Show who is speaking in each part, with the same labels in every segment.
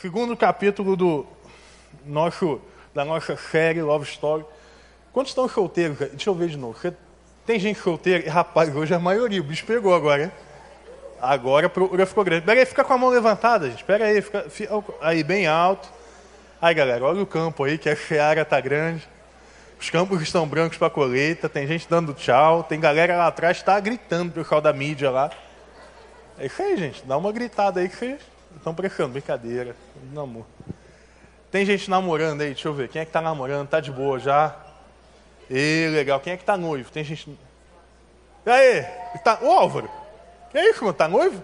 Speaker 1: segundo capítulo do nosso, da nossa série Love Story. Quantos estão solteiros? Deixa eu ver de novo. Tem gente solteira? Rapaz, hoje é a maioria. O bicho pegou agora, hein? Agora a procura ficou grande. Pera aí, fica com a mão levantada, gente. Pera aí, fica, fica aí bem alto. Aí, galera, olha o campo aí, que a seara tá grande. Os campos estão brancos para colheita, tem gente dando tchau, tem galera lá atrás que está gritando pro pessoal da mídia lá. É isso aí, gente. Dá uma gritada aí que vocês estão prestando. Brincadeira. Namoro. Tem gente namorando aí, deixa eu ver. Quem é que tá namorando? Tá de boa já? E legal. Quem é que tá noivo? Tem gente. E aí? Tá... Ô Álvaro, que é isso, mano? Tá noivo?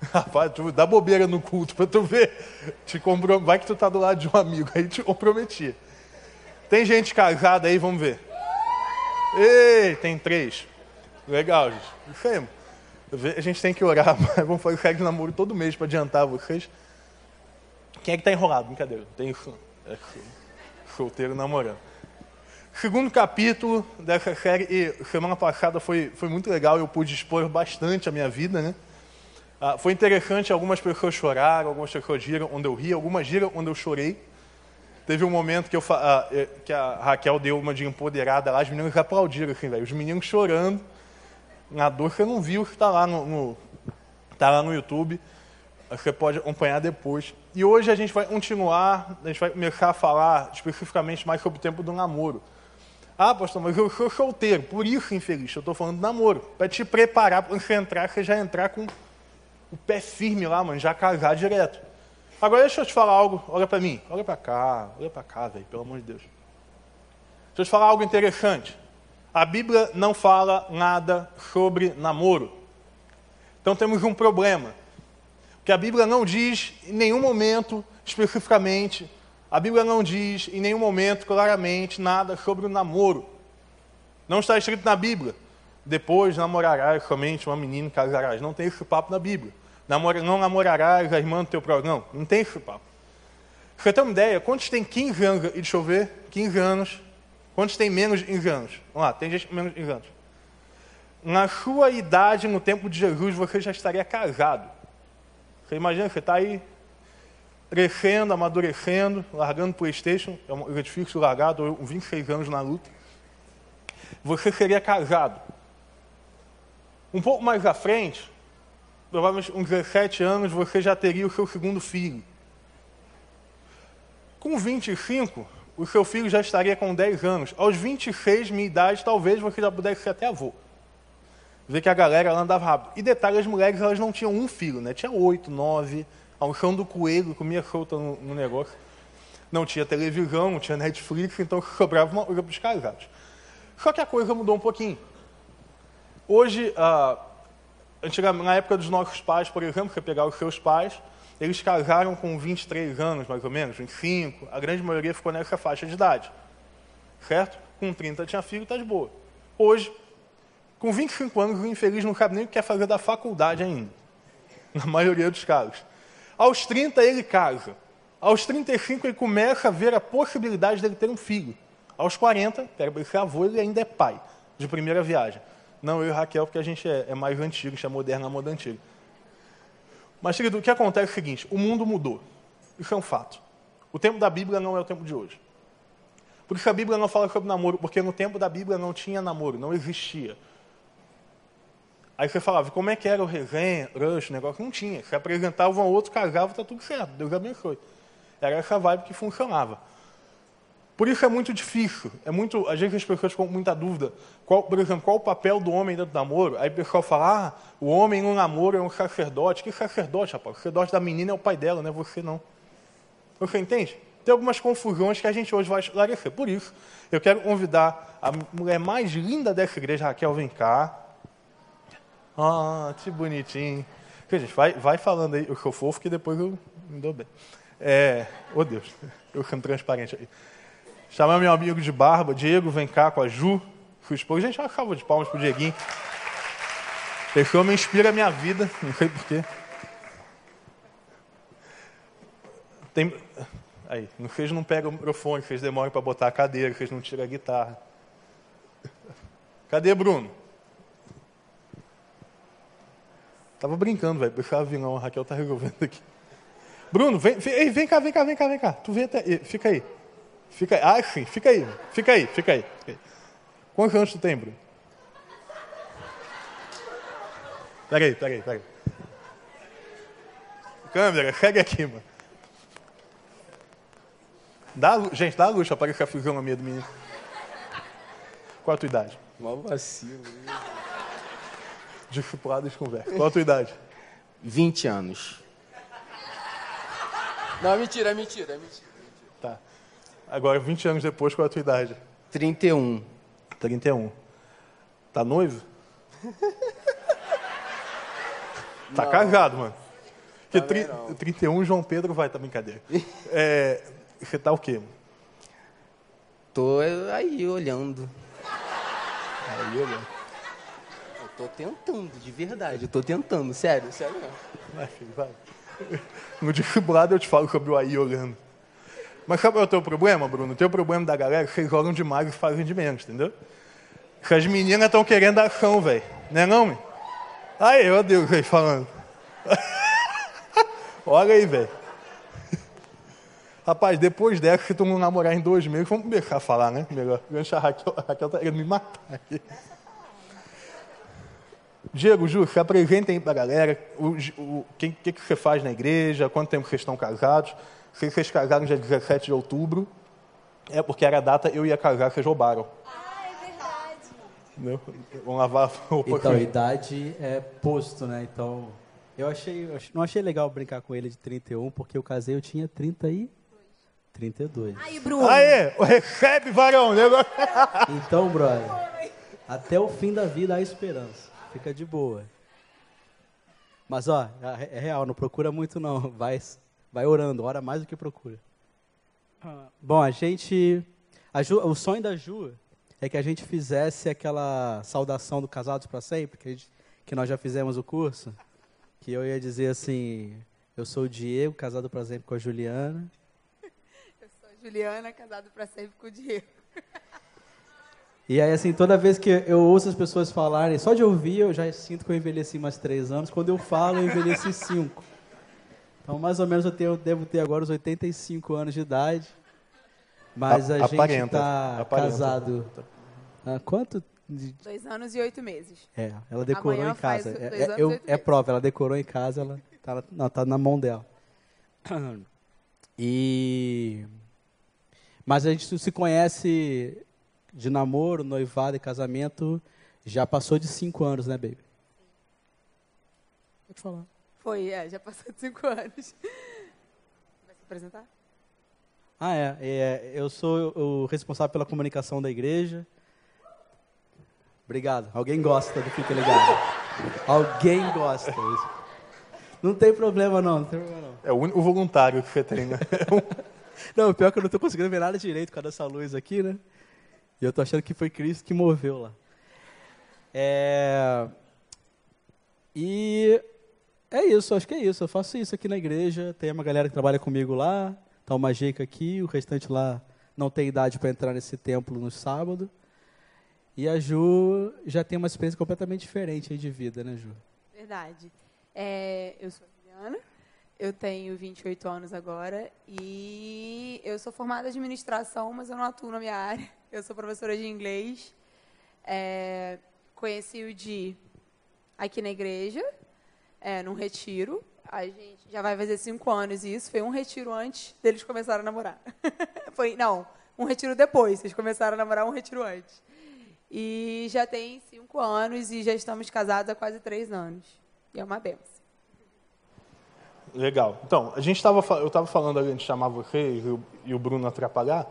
Speaker 1: Rapaz, dá bobeira no culto pra tu ver. Te comprom... Vai que tu tá do lado de um amigo, aí te comprometia. Tem gente casada aí, vamos ver. Ei, tem três. Legal, gente. Isso aí, A gente tem que orar, mas vamos fazer o de namoro todo mês para adiantar vocês. Quem é que está enrolado? Brincadeira. Tem é, solteiro namorando. Segundo capítulo dessa série, e semana passada foi, foi muito legal, eu pude expor bastante a minha vida, né? Ah, foi interessante, algumas pessoas choraram, algumas pessoas riram onde eu ri, algumas riram onde eu chorei. Teve um momento que, eu, ah, é, que a Raquel deu uma de empoderada lá, as meninas aplaudiram, assim, velho. Os meninos chorando, na você não viu, está lá no, no, tá lá no YouTube. Você pode acompanhar depois. E hoje a gente vai continuar, a gente vai começar a falar especificamente mais sobre o tempo do namoro. Ah, pastor, mas eu sou solteiro, por isso, infeliz, eu estou falando namoro. Para te preparar para você entrar, você já entrar com o pé firme lá, mano, já casar direto. Agora deixa eu te falar algo, olha para mim, olha para cá, olha para cá, velho, pelo amor de Deus. Deixa eu te falar algo interessante. A Bíblia não fala nada sobre namoro. Então temos um problema que a Bíblia não diz em nenhum momento especificamente, a Bíblia não diz em nenhum momento claramente nada sobre o namoro. Não está escrito na Bíblia. Depois namorarás somente uma menina e casarás. Não tem esse papo na Bíblia. Namora, não namorarás a irmã do teu próximo. Não, não tem esse papo. Você tem uma ideia? Quantos tem 15 anos? E deixa eu ver. 15 anos. Quantos tem menos de 15 anos? Vamos lá, tem gente com menos de 15 anos. Na sua idade, no tempo de Jesus, você já estaria casado. Você imagina, você está aí crescendo, amadurecendo, largando o Playstation, é, é difícil largar, estou com 26 anos na luta. Você seria casado. Um pouco mais à frente, provavelmente uns 17 anos, você já teria o seu segundo filho. Com 25, o seu filho já estaria com 10 anos. Aos 26, minha idade, talvez você já pudesse ser até avô. Vê que a galera andava rápido. E detalhe, as mulheres elas não tinham um filho, né? Tinha oito, nove, ao chão do coelho, comia solta no, no, negócio. Não tinha televisão, não tinha Netflix, então sobrava uma coisa para os casados. Só que a coisa mudou um pouquinho. Hoje, ah, antigamente, na época dos nossos pais, por exemplo, você pegar os seus pais, eles casaram com 23 anos, mais ou menos, 25. A grande maioria ficou nessa faixa de idade. Certo? Com 30 tinha filho, está de boa. Hoje, com 25 anos, o infeliz não sabe nem o que quer fazer da faculdade ainda. Na maioria dos casos. Aos 30, ele casa. Aos 35, ele começa a ver a possibilidade dele ter um filho. Aos 40, pega para ser avô, ele ainda é pai, de primeira viagem. Não eu e Raquel, porque a gente é, é mais antigo, a gente é moderno na moda antiga. Mas, querido, o que acontece é o seguinte: o mundo mudou. Isso é um fato. O tempo da Bíblia não é o tempo de hoje. Por isso a Bíblia não fala sobre namoro, porque no tempo da Bíblia não tinha namoro, não existia. Aí você falava, como é que era o resenha, rush, negócio? Não tinha. Você apresentava um outro, casava, está tudo certo. Deus abençoe. Era essa vibe que funcionava. Por isso é muito difícil. É muito, às vezes as pessoas ficam com muita dúvida. Qual, por exemplo, qual o papel do homem dentro do namoro? Aí o pessoal fala, ah, o homem no namoro é um sacerdote. Que sacerdote, rapaz? O sacerdote da menina é o pai dela, não é você não. Você entende? Tem algumas confusões que a gente hoje vai esclarecer. Por isso, eu quero convidar a mulher mais linda dessa igreja, Raquel, vem cá. Ah, que bonitinho. Gente, vai, vai falando aí, eu sou fofo que depois eu me dou bem. É, oh Deus, eu sendo transparente aí. Chamar meu amigo de barba, Diego, vem cá com a Ju, sua esposa. Gente, uma salva de palmas pro Dieguinho. Esse homem inspira a minha vida, não sei porquê. Tem, aí, vocês não pegam o microfone, vocês demoram para botar a cadeira, vocês não tiram a guitarra. Cadê Bruno? Tava brincando, velho. Deixava vilão, a Raquel tá resolvendo aqui. Bruno, vem, vem, vem cá, vem cá, vem cá, vem cá. Tu vem até. Fica aí. Fica aí. Ah, sim, fica aí. Fica aí, fica aí. Fica aí. Quantos anos tu tem, Bruno? Peraí, peraí, peraí. Câmera, segue aqui, mano. Dá, gente, dá a luz, aparece a fisionomia do menino. Qual a tua idade?
Speaker 2: Mal vacilo.
Speaker 1: Discipulados conversa. Qual a tua idade?
Speaker 2: 20 anos. Não, mentira, é mentira, é mentira.
Speaker 1: Tá. Agora, 20 anos depois, qual a tua idade?
Speaker 2: 31.
Speaker 1: 31. Tá noivo? tá
Speaker 2: Não.
Speaker 1: casado, mano. Porque
Speaker 2: Também
Speaker 1: tri-
Speaker 2: não.
Speaker 1: 31, João Pedro vai, tá brincadeira. É, você tá o quê?
Speaker 2: Tô aí olhando.
Speaker 1: Aí, olha.
Speaker 2: Eu tô tentando, de verdade. Eu tô tentando, sério, sério mesmo.
Speaker 1: Vai, filho, vai. No discipulado eu te falo sobre o aí olhando. Mas sabe qual é o teu problema, Bruno? O teu problema da galera é que vocês jogam demais e fazem de menos, entendeu? Que as meninas estão querendo ação, velho. Não é não, meu? Aí, meu Deus, velho, falando. Olha aí, velho. Rapaz, depois dessa, se tu não namorar em dois meses, vamos deixar falar, né? Melhor. Gancha a Raquel, a Raquel tá querendo me matar aqui. Diego, Ju, se apresentem aí pra galera. O o que, que você faz na igreja? Quanto tempo vocês estão casados? Se vocês casaram dia 17 de outubro, é porque era a data eu ia casar, vocês roubaram.
Speaker 3: Ah, é verdade.
Speaker 1: Entendeu? Vamos lavar a roupa.
Speaker 4: Então,
Speaker 1: aqui.
Speaker 4: idade é posto, né? Então, eu achei, eu não achei legal brincar com ele de 31, porque eu casei, eu tinha 30 e 32.
Speaker 3: Aí, Bruno.
Speaker 1: Aê, recebe, varão. Negócio...
Speaker 4: Então, brother, até o fim da vida há esperança. Fica de boa. Mas, ó, é é real, não procura muito não. Vai, vai orando, ora mais do que procura. Bom, a gente... a Ju- o sonho da Ju é que a gente fizesse aquela saudação do Casados para Sempre, que, a gente- que nós já fizemos o curso. Que eu ia dizer assim, eu sou o Diego, casado para sempre com a Juliana.
Speaker 3: Eu sou a Juliana, casado pra sempre com o Diego.
Speaker 4: E aí, assim, toda vez que eu ouço as pessoas falarem, só de ouvir, eu já sinto que eu envelheci mais três anos. Quando eu falo, eu envelheci cinco. Então, mais ou menos, eu tenho- devo ter agora os 85 anos de idade. Mas a,
Speaker 1: A-
Speaker 4: gente está casado. Há quanto? de-
Speaker 3: Dois anos e oito meses.
Speaker 4: É, ela decorou
Speaker 3: Amanhã
Speaker 4: em casa. É, é- eu- é prova, ela decorou em casa, ela tá, não, tá na mão dela. E mas a gente se conhece de namoro, noivado e casamento já passou de cinco anos, né, baby? Pode falar.
Speaker 3: Foi, é, já passou de cinco anos. Vai se apresentar?
Speaker 4: Ah, é, é, Eu sou o responsável pela comunicação da igreja. Obrigado. Alguém gosta do Fica Ligado. Alguém gosta. Não tem problema, não. Não tem problema, não.
Speaker 1: É o único voluntário que você tem, né?
Speaker 4: Não, o pior é que eu não tô conseguindo ver nada direito com dessa luz aqui, né? E eu tô achando que foi Cristo que moveu lá. É... E é isso, acho que é isso. Eu faço isso aqui na igreja. Tem uma galera que trabalha comigo lá. Tá uma Jeica aqui, o restante lá não tem idade para entrar nesse templo no sábado. E a Ju já tem uma experiência completamente diferente de vida, né, Ju?
Speaker 3: Verdade. É, eu sou a Juliana, eu tenho 28 anos agora e eu sou formada em administração, mas eu não atuo na minha área. Eu sou professora de inglês. É, conheci o Di aqui na igreja, é, num retiro. A gente já vai fazer cinco anos isso. Foi um retiro antes deles começarem a namorar. Foi, não, um retiro depois. Eles começaram a namorar um retiro antes. E já tem cinco anos e já estamos casados há quase três anos. E é uma benção.
Speaker 1: Legal. Então, a gente tava, fa- eu estava falando a gente chamar vocês e e o Bruno atrapalhar,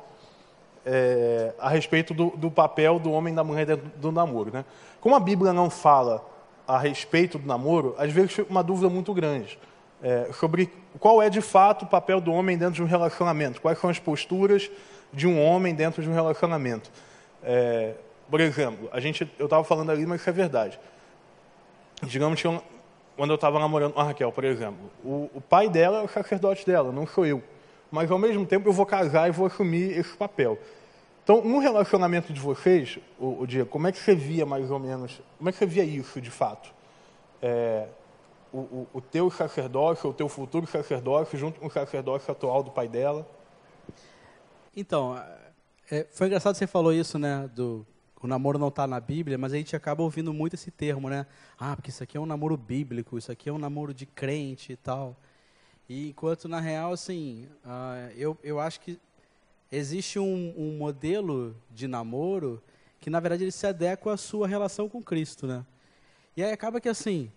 Speaker 1: é, a respeito do, do papel do homem e da mulher dentro do namoro. Né? Como a Bíblia não fala a respeito do namoro, às vezes uma dúvida muito grande é, sobre qual é de fato o papel do homem dentro de um relacionamento, quais são as posturas de um homem dentro de um relacionamento. É, por exemplo, a gente, eu estava falando ali, mas isso é verdade. Digamos que eu- quando eu estava namorando com a Raquel, por exemplo, o, o pai dela é o sacerdote dela, não sou eu. Mas, ao mesmo tempo, eu vou casar e vou assumir esse papel. Então, no relacionamento de vocês, o, o Diego, como é que você via mais ou menos, como é que você via isso de fato? É, o, o, o teu sacerdócio, o teu futuro sacerdócio, junto com o sacerdócio atual do pai dela?
Speaker 4: Então, é, foi engraçado você falou isso, né, do o namoro não está na Bíblia, mas a gente acaba ouvindo muito esse termo, né? Ah, porque isso aqui é um namoro bíblico, isso aqui é um namoro de crente e tal. E enquanto na real, assim, uh, eu, eu acho que existe um, um modelo de namoro que na verdade ele se adequa à sua relação com Cristo, né? E aí acaba que assim,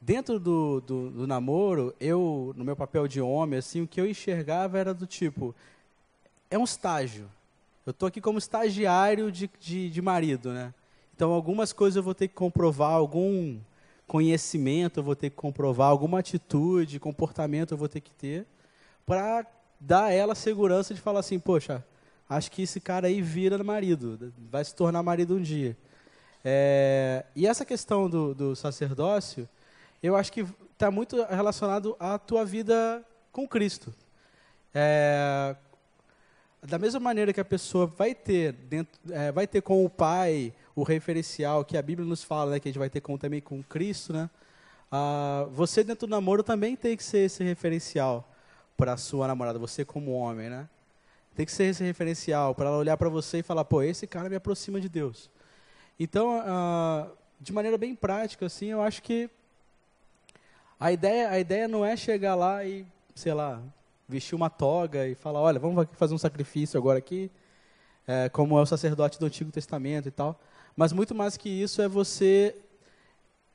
Speaker 4: dentro do, do, do, namoro, eu, no meu papel de homem, assim, o que eu enxergava era do tipo, é um estágio. Eu estou aqui como estagiário de, de, de, marido, né? Então, algumas coisas eu vou ter que comprovar, algum conhecimento eu vou ter que comprovar, alguma atitude, comportamento eu vou ter que ter, para dar a ela a segurança de falar assim, poxa, acho que esse cara aí vira marido, vai se tornar marido um dia. É, e essa questão do, do sacerdócio, eu acho que está muito relacionado à tua vida com Cristo. É, da mesma maneira que a pessoa vai ter dentro, é, vai ter com o pai o referencial que a Bíblia nos fala, né, que a gente vai ter com, também com Cristo, né? Ah, você dentro do namoro também tem que ser esse referencial para sua namorada, você como homem, né? Tem que ser esse referencial para ela olhar para você e falar, pô, esse cara me aproxima de Deus. Então, ah, de maneira bem prática, assim, eu acho que a ideia, a ideia não é chegar lá e, sei lá, vestir uma toga e falar, olha, vamos fazer um sacrifício agora aqui, é, como é o sacerdote do Antigo Testamento e tal. Mas muito mais que isso é você,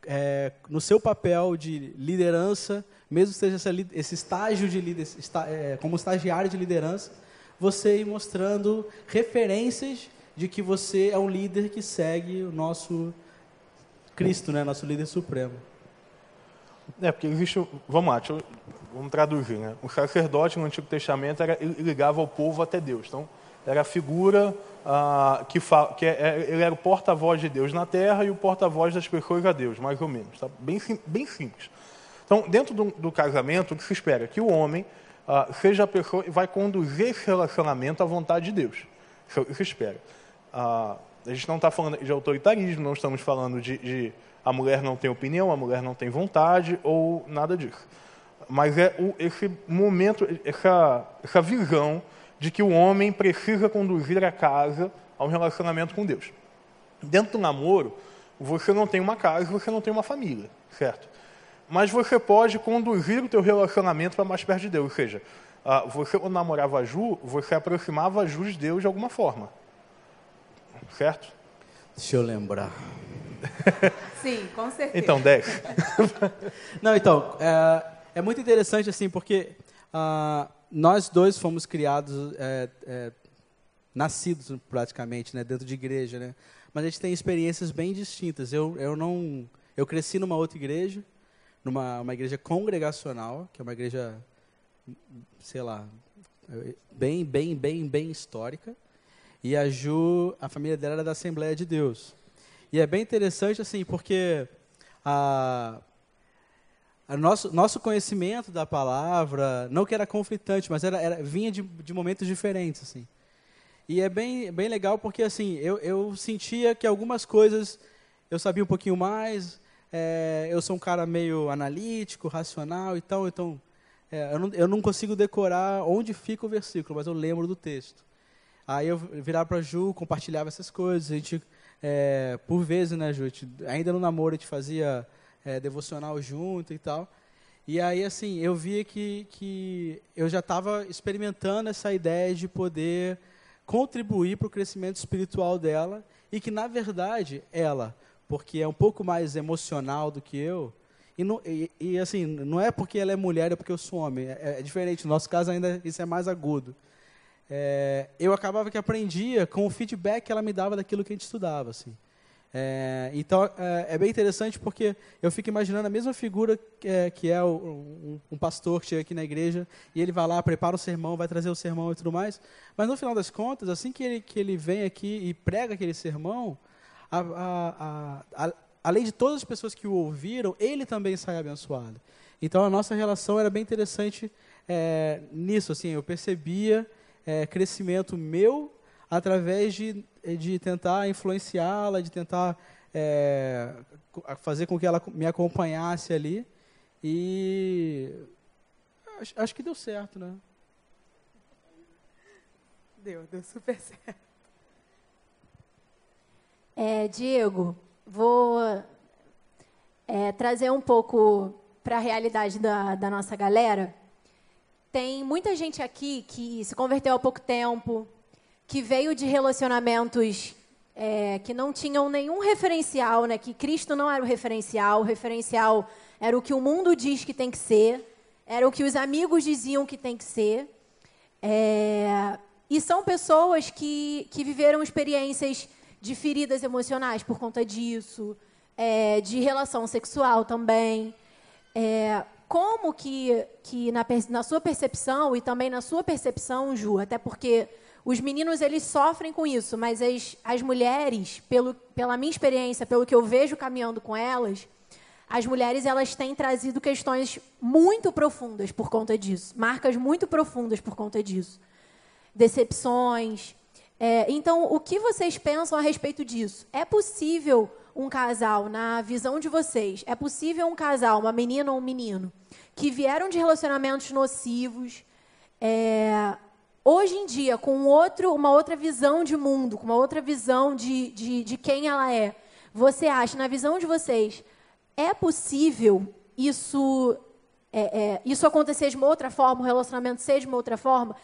Speaker 4: é, no seu papel de liderança, mesmo que seja esse estágio de líder, está, é, como estagiário de liderança, você ir mostrando referências de que você é um líder que segue o nosso Cristo, né, nosso líder supremo.
Speaker 1: É, porque existe. Vamos lá, eu, vamos traduzir, né? O sacerdote no Antigo Testamento era, ligava o povo até Deus. Então, era a figura ah, que, fala, que é, é, ele era o porta-voz de Deus na terra e o porta-voz das pessoas a Deus, mais ou menos. Tá? Bem, bem simples. Então, dentro do, do casamento, o que se espera? Que o homem ah, seja a pessoa que vai conduzir esse relacionamento à vontade de Deus. Isso é se espera. Ah, a gente não está falando de autoritarismo, não estamos falando de, de a mulher não tem opinião, a mulher não tem vontade ou nada disso. Mas é o, esse momento, essa, essa visão de que o homem precisa conduzir a casa a um relacionamento com Deus. Dentro do namoro, você não tem uma casa, você não tem uma família, certo? Mas você pode conduzir o teu relacionamento para mais perto de Deus. Ou seja, ah, você quando namorava a Ju, você aproximava a Ju de Deus de alguma forma. Certo?
Speaker 4: Deixa eu lembrar.
Speaker 3: Sim, com certeza.
Speaker 1: Então, 10.
Speaker 4: Não, então, é, é, muito interessante assim, porque uh, nós dois fomos criados, é, é, nascidos praticamente, né, dentro de igreja, né? Mas a gente tem experiências bem distintas. Eu, eu não, eu cresci numa outra igreja, numa uma igreja congregacional, que é uma igreja, sei lá, bem, bem, bem, bem histórica. E a Ju, a família dela era da Assembleia de Deus. E é bem interessante, assim, porque a, a nosso, nosso conhecimento da palavra, não que era conflitante, mas era, era vinha de, de momentos diferentes, assim. E é bem, bem legal porque, assim, eu, eu sentia que algumas coisas eu sabia um pouquinho mais, é, eu sou um cara meio analítico, racional e tal, então é, eu, não, eu não consigo decorar onde fica o versículo, mas eu lembro do texto. Aí eu virava para Ju, compartilhava essas coisas, a gente é, por vezes, né, Ju? Ainda no namoro a gente fazia é, devocional junto e tal. E aí, assim, eu via que, que eu já estava experimentando essa ideia de poder contribuir para o crescimento espiritual dela e que, na verdade, ela, porque é um pouco mais emocional do que eu, e, não, e, e assim, não é porque ela é mulher, é porque eu sou homem. É, é diferente. No nosso caso, ainda isso é mais agudo é, eu acabava que aprendia com o feedback que ela me dava daquilo que a gente estudava. Assim. É, então, é, é, bem interessante porque eu fico imaginando a mesma figura que é, que é o, um, um, pastor que chega aqui na igreja e ele vai lá, prepara o sermão, vai trazer o sermão e tudo mais. Mas, no final das contas, assim que ele, que ele vem aqui e prega aquele sermão, a, a, a, além de todas as pessoas que o ouviram, ele também sai abençoado. Então, a nossa relação era bem interessante é, nisso. Assim, eu percebia é, crescimento meu através de, de tentar influenciá-la, de tentar é, fazer com que ela me acompanhasse ali. E acho, acho que deu certo, né?
Speaker 3: Deu, deu super certo.
Speaker 5: É, Diego, vou é, trazer um pouco para a realidade da, da nossa galera. Tem muita gente aqui que se converteu há pouco tempo, que veio de relacionamentos é, que não tinham nenhum referencial, né? que Cristo não era o referencial, o referencial era o que o mundo diz que tem que ser, era o que os amigos diziam que tem que ser. É, e são pessoas que, que viveram experiências de feridas emocionais por conta disso, é, de relação sexual também. É, como que, que na, na sua percepção e também na sua percepção, Ju, até porque os meninos eles sofrem com isso, mas as, as mulheres, pelo, pela minha experiência, pelo que eu vejo caminhando com elas, as mulheres elas têm trazido questões muito profundas por conta disso, marcas muito profundas por conta disso, decepções. É, então, o que vocês pensam a respeito disso? É possível um casal, na visão de vocês, é possível um casal, uma menina ou um menino, que vieram de relacionamentos nocivos, é, hoje em dia, com outro, uma outra visão de mundo, com uma outra visão de, de, de quem ela é, você acha, na visão de vocês, é possível isso, é, é, isso acontecer de uma outra forma, o relacionamento ser de uma outra forma?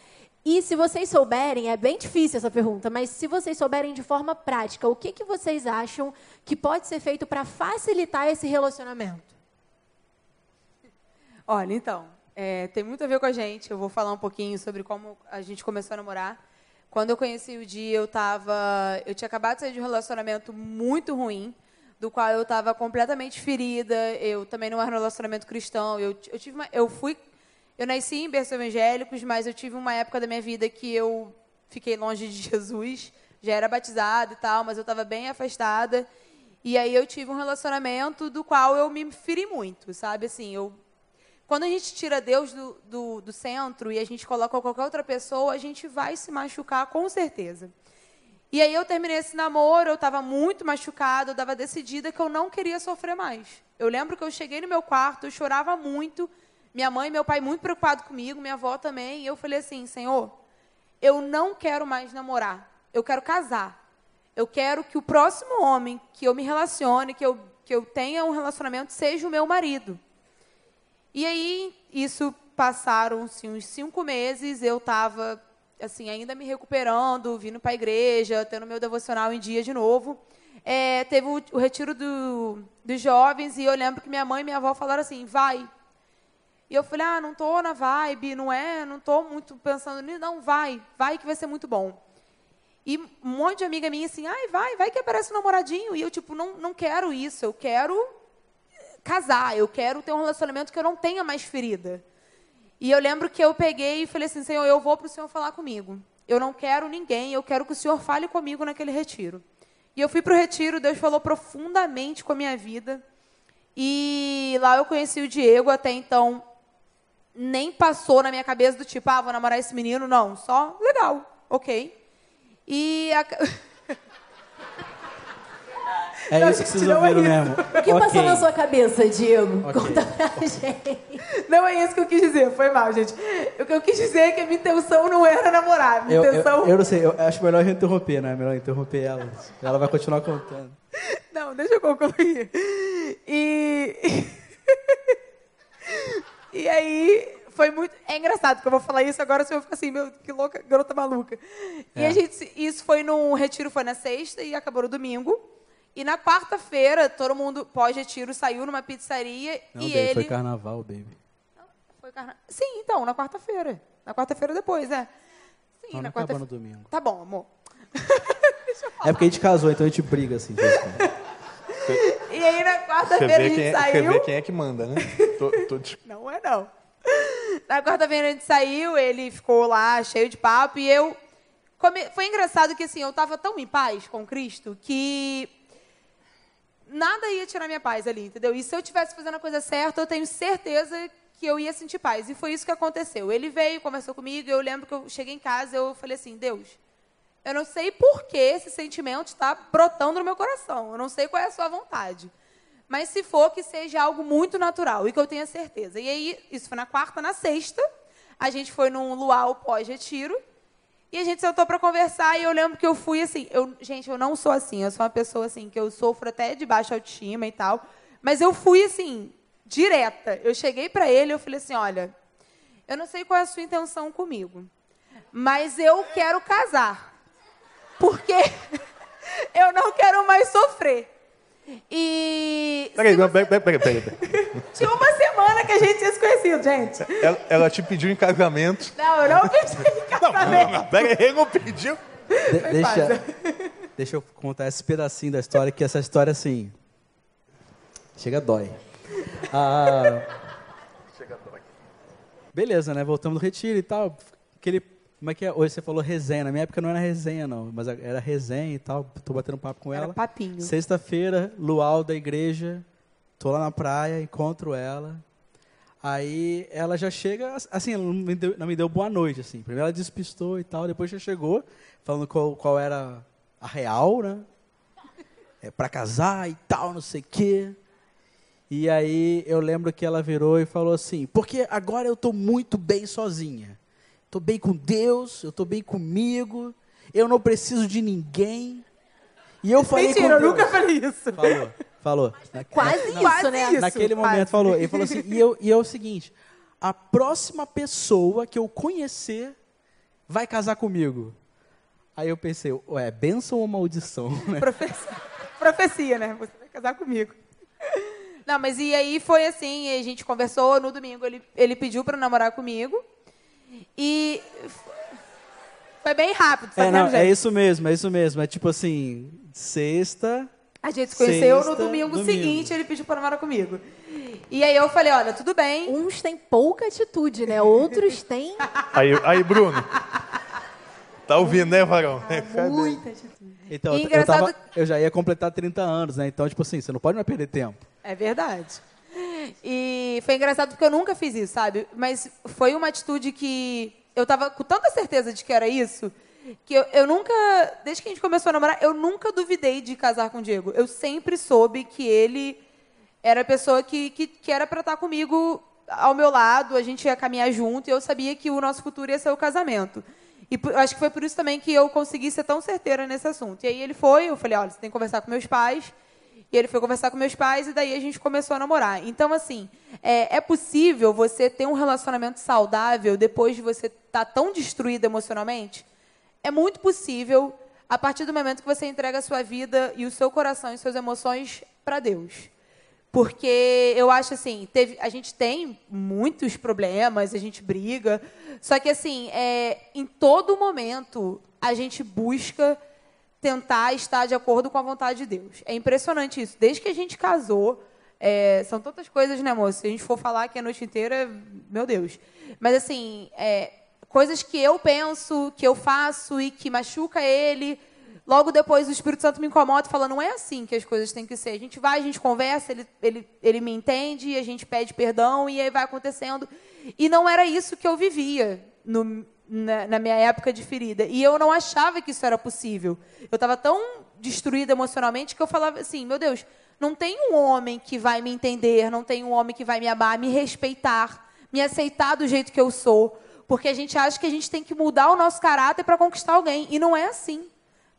Speaker 5: E se vocês souberem, é bem difícil essa pergunta, mas se vocês souberem de forma prática, o que, que vocês acham que pode ser feito para facilitar esse relacionamento?
Speaker 3: Olha, então, é, tem muito a ver com a gente. Eu vou falar um pouquinho sobre como a gente começou a namorar. Quando eu conheci o Di, eu tava, eu tinha acabado de sair de um relacionamento muito ruim, do qual eu estava completamente ferida. Eu também não era um relacionamento cristão. Eu, eu tive uma, eu fui eu nasci em berço evangélicos, mas eu tive uma época da minha vida que eu fiquei longe de Jesus. Já era batizada e tal, mas eu estava bem afastada. E aí eu tive um relacionamento do qual eu me feri muito, sabe? Assim, eu quando a gente tira Deus do, do, do, centro e a gente coloca qualquer outra pessoa, a gente vai se machucar com certeza. E aí eu terminei esse namoro, eu estava muito machucada, eu estava decidida que eu não queria sofrer mais. Eu lembro que eu cheguei no meu quarto, eu chorava muito, minha mãe e meu pai muito preocupados comigo, minha avó também. E eu falei assim: Senhor, eu não quero mais namorar. Eu quero casar. Eu quero que o próximo homem que eu me relacione, que eu, que eu tenha um relacionamento, seja o meu marido. E aí, isso passaram-se uns cinco meses. Eu estava assim, ainda me recuperando, vindo para a igreja, tendo meu devocional em dia de novo. É, teve o, o retiro do, dos jovens e eu lembro que minha mãe e minha avó falaram assim: vai, e eu falei, ah, não tô na vibe, não é, não tô muito pensando nisso. Não, vai, vai que vai ser muito bom. E um monte de amiga minha assim, ai, vai, vai que aparece um namoradinho. E eu, tipo, não, não quero isso, eu quero casar, eu quero ter um relacionamento que eu não tenha mais ferida. E eu lembro que eu peguei e falei assim, Senhor, eu vou para o Senhor falar comigo. Eu não quero ninguém, eu quero que o Senhor fale comigo naquele retiro. E eu fui para o retiro, Deus falou profundamente com a minha vida. E lá eu conheci o Diego, até então nem passou na minha cabeça do tipo, ah, vou namorar esse menino, não. Só legal, ok. E. A...
Speaker 4: É
Speaker 3: Não,
Speaker 4: isso que vocês
Speaker 3: é
Speaker 4: ouviram
Speaker 3: isso.
Speaker 4: mesmo.
Speaker 5: O que passou
Speaker 4: Ok.
Speaker 5: na sua cabeça, Diego?
Speaker 4: Ok.
Speaker 5: Conta pra gente.
Speaker 3: Não é isso que eu quis dizer, foi mal, gente. O que eu quis dizer é que a minha intenção não era namorar. Minha
Speaker 4: Eu, eu,
Speaker 3: intenção.
Speaker 4: eu não sei, eu acho melhor eu interromper, né? Melhor interromper ela. Ela vai continuar contando.
Speaker 3: Não, deixa eu concluir. E. e aí, foi muito. É engraçado que eu vou falar isso agora, se eu ficar assim, meu, que louca, garota maluca. E
Speaker 4: É.
Speaker 3: a gente. Isso foi num retiro, foi na sexta e acabou no domingo. E na quarta-feira, todo mundo pós-retiro saiu numa pizzaria
Speaker 4: Não,
Speaker 3: e
Speaker 4: baby,
Speaker 3: ele.
Speaker 4: foi carnaval, baby.
Speaker 3: Foi carna... Sim, então, na quarta-feira. Na quarta-feira depois, é. Sim,
Speaker 4: Não,
Speaker 3: na
Speaker 4: não acaba
Speaker 3: quarta
Speaker 4: no domingo.
Speaker 3: Tá bom, amor.
Speaker 4: É porque a gente casou, então a gente briga assim.
Speaker 3: E aí na
Speaker 1: Você
Speaker 3: quarta-feira a gente
Speaker 1: quem é, você
Speaker 3: saiu.
Speaker 1: vê quem é que manda, né? Tô, tô
Speaker 3: Não é não. Na quarta-feira a gente saiu, ele ficou lá cheio de papo e eu come- foi engraçado que assim, eu tava tão em paz com Cristo que nada ia tirar minha paz ali, entendeu? E se eu tivesse fazendo a coisa certa, eu tenho certeza que eu ia sentir paz. E foi isso que aconteceu. Ele veio, conversou comigo, eu lembro que eu cheguei em casa, eu falei assim, Deus, eu não sei por que esse sentimento está brotando no meu coração. Eu não sei qual é a sua vontade. Mas se for, que seja algo muito natural e que eu tenha certeza. E aí, isso foi na quarta, na sexta, a gente foi num luau pós-retiro. E a gente sentou para conversar e eu lembro que eu fui assim, eu, gente, eu não sou assim, eu sou uma pessoa assim que eu sofro até de baixa autoestima e tal, mas eu fui assim, direta. Eu cheguei para ele eu falei assim, olha, eu não sei qual é a sua intenção comigo, mas eu quero casar. Porque eu não quero mais sofrer. E.
Speaker 1: Peraí,
Speaker 3: você-
Speaker 1: peraí, peraí, peraí, peraí.
Speaker 3: Tinha uma semana que a gente tinha se conhecido, gente.
Speaker 1: Ela, ela te pediu em casamento.
Speaker 3: Não, eu não pedi
Speaker 1: Não,
Speaker 3: casamento.
Speaker 1: não, não, peraí, ele não pediu.
Speaker 4: De- deixa, deixa eu contar esse pedacinho da história, que essa história, assim... Chega dói. Ah, beleza, né? Voltamos do retiro e tal. Aquele, como é que é? Hoje você falou resenha. Na minha época não era resenha, não. Mas era resenha e tal. Tô batendo papo com
Speaker 3: Era
Speaker 4: ela.
Speaker 3: papinho.
Speaker 4: Sexta-feira, luau da igreja. Tô lá na praia, encontro ela. Aí ela já chega, assim, ela não me deu, não me deu boa noite, assim. Primeiro ela despistou e tal, depois já chegou, falando qual, qual era a real, né? É, pra casar e tal, não sei o quê. E aí eu lembro que ela virou e falou assim, porque agora eu tô muito bem sozinha. Tô bem com Deus, eu tô bem comigo, eu não preciso de ninguém. E eu falei
Speaker 3: Mentira,
Speaker 4: com
Speaker 3: eu
Speaker 4: Deus.
Speaker 3: nunca falei isso.
Speaker 4: Falou, falou. Na-
Speaker 5: Quase isso,
Speaker 3: Quase
Speaker 5: né?
Speaker 3: isso.
Speaker 4: Naquele
Speaker 3: quase.
Speaker 4: momento falou. Ele falou assim, e, eu, e é o seguinte, a próxima pessoa que eu conhecer vai casar comigo. Aí eu pensei, ué, benção ou maldição? né?
Speaker 3: Profecia, profecia, né? Você vai casar comigo. Não, mas e aí foi assim, a gente conversou no domingo, ele, ele pediu para namorar comigo. E foi bem rápido, tá
Speaker 4: É, não, é isso mesmo, é isso mesmo. É tipo assim, sexta,
Speaker 3: A gente se conheceu no
Speaker 4: Sexta,
Speaker 3: domingo,
Speaker 4: domingo.
Speaker 3: seguinte, ele pediu para namorar comigo. E aí eu falei, olha, tudo bem.
Speaker 5: Uns têm pouca atitude, né? Outros têm
Speaker 1: Aí, aí, Bruno. Tá ouvindo, né, varão?
Speaker 3: Muita atitude.
Speaker 4: Então, eu, tava, eu já ia completar 30 anos, né? Então, tipo assim, você não pode mais perder tempo.
Speaker 3: É verdade. E foi engraçado porque eu nunca fiz isso, sabe? Mas foi uma atitude que eu tava com tanta certeza de que era isso, que eu, eu nunca, desde que a gente começou a namorar, eu nunca duvidei de casar com o Diego. Eu sempre soube que ele era a pessoa que, que, que era para estar comigo ao meu lado, a gente ia caminhar junto, e eu sabia que o nosso futuro ia ser o casamento. E acho que foi por isso também que eu consegui ser tão certeira nesse assunto. E aí ele foi, eu falei, olha, você tem que conversar com meus pais. E ele foi conversar com meus pais e daí a gente começou a namorar. Então, assim, é, é possível você ter um relacionamento saudável depois de você estar tão destruído emocionalmente? É muito possível a partir do momento que você entrega a sua vida e o seu coração e suas emoções para Deus. Porque eu acho assim, teve, a gente tem muitos problemas, a gente briga, só que assim, é, em todo momento a gente busca tentar estar de acordo com a vontade de Deus. É impressionante isso. Desde que a gente casou, é, são tantas coisas, né, moço? Se a gente for falar aqui a noite inteira, meu Deus. Mas assim, é, coisas que eu penso, que eu faço e que machuca ele. Logo depois o Espírito Santo me incomoda e fala, não é assim que as coisas têm que ser. A gente vai, a gente conversa, ele, ele, ele me entende, a gente pede perdão e aí vai acontecendo. E não era isso que eu vivia no, na, na minha época de ferida. E eu não achava que isso era possível. Eu estava tão destruída emocionalmente que eu falava assim, meu Deus, não tem um homem que vai me entender, não tem um homem que vai me amar, me respeitar, me aceitar do jeito que eu sou. Porque a gente acha que a gente tem que mudar o nosso caráter para conquistar alguém. E não é assim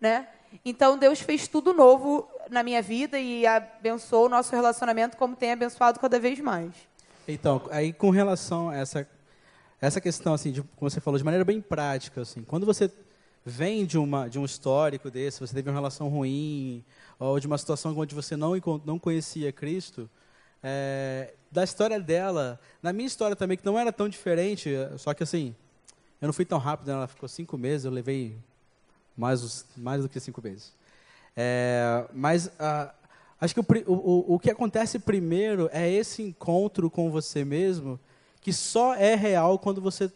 Speaker 3: né? Então Deus fez tudo novo na minha vida e abençoou o nosso relacionamento como tem abençoado cada vez mais.
Speaker 4: Então, aí com relação a essa, essa questão, assim, de, como você falou, de maneira bem prática, assim, quando você vem de, uma, de um histórico desse, você teve uma relação ruim, ou de uma situação onde você não, não conhecia Cristo, é, da história dela, na minha história também, que não era tão diferente, só que assim, eu não fui tão rápido, né, ela ficou cinco meses, eu levei mais, os- mais do que cinco meses. É, mas ah, acho que o, o, o que acontece primeiro é esse encontro com você mesmo, que só é real quando você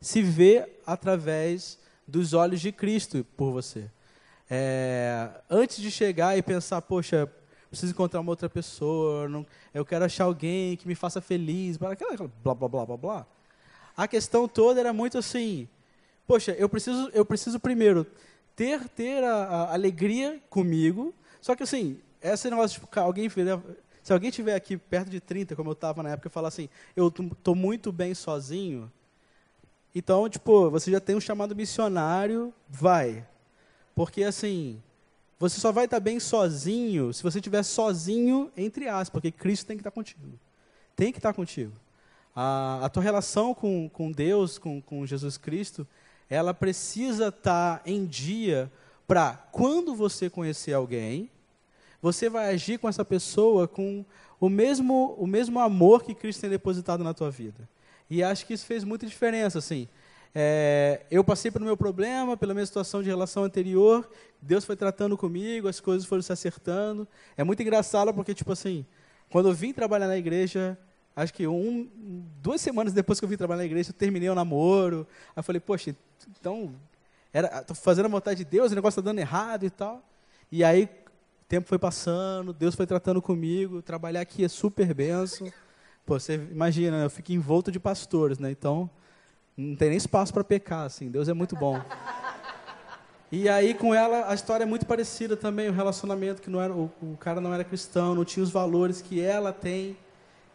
Speaker 4: se vê através dos olhos de Cristo por você. É, antes de chegar e pensar, poxa, preciso encontrar uma outra pessoa, não- eu quero achar alguém que me faça feliz, blá, blá, blá, blá, blá, blá. A questão toda era muito assim, poxa, eu preciso, eu preciso primeiro ter, ter a, a alegria comigo, só que assim, esse negócio, tipo, ca- alguém Se alguém tiver aqui perto de 30, como eu estava na época, e falar assim, eu estou muito bem sozinho, então, tipo, você já tem um chamado missionário, vai. Porque, assim, você só vai estar bem sozinho se você estiver sozinho, entre aspas, porque Cristo tem que estar contigo. Tem que estar contigo. A, a tua relação com, com Deus, com, com Jesus Cristo, ela precisa estar em dia para quando você conhecer alguém, você vai agir com essa pessoa com o mesmo, o mesmo amor que Cristo tem depositado na tua vida. E acho que isso fez muita diferença, assim. É, eu passei pelo meu problema, pela minha situação de relação anterior, Deus foi tratando comigo, as coisas foram se acertando. É muito engraçado porque, tipo assim, quando eu vim trabalhar na igreja, acho que um, duas semanas depois que eu vim trabalhar na igreja, eu terminei o namoro. Aí eu falei, poxa, então, estou fazendo a vontade de Deus, o negócio está dando errado e tal. E aí, tempo foi passando, Deus foi tratando comigo, trabalhar aqui é super benção. Pô, você imagina, eu fico envolto de pastores, né? Então, não tem nem espaço para pecar, assim. Deus é muito bom. E aí com ela a história é muito parecida também, o relacionamento que não era o, o cara não era cristão, não tinha os valores que ela tem.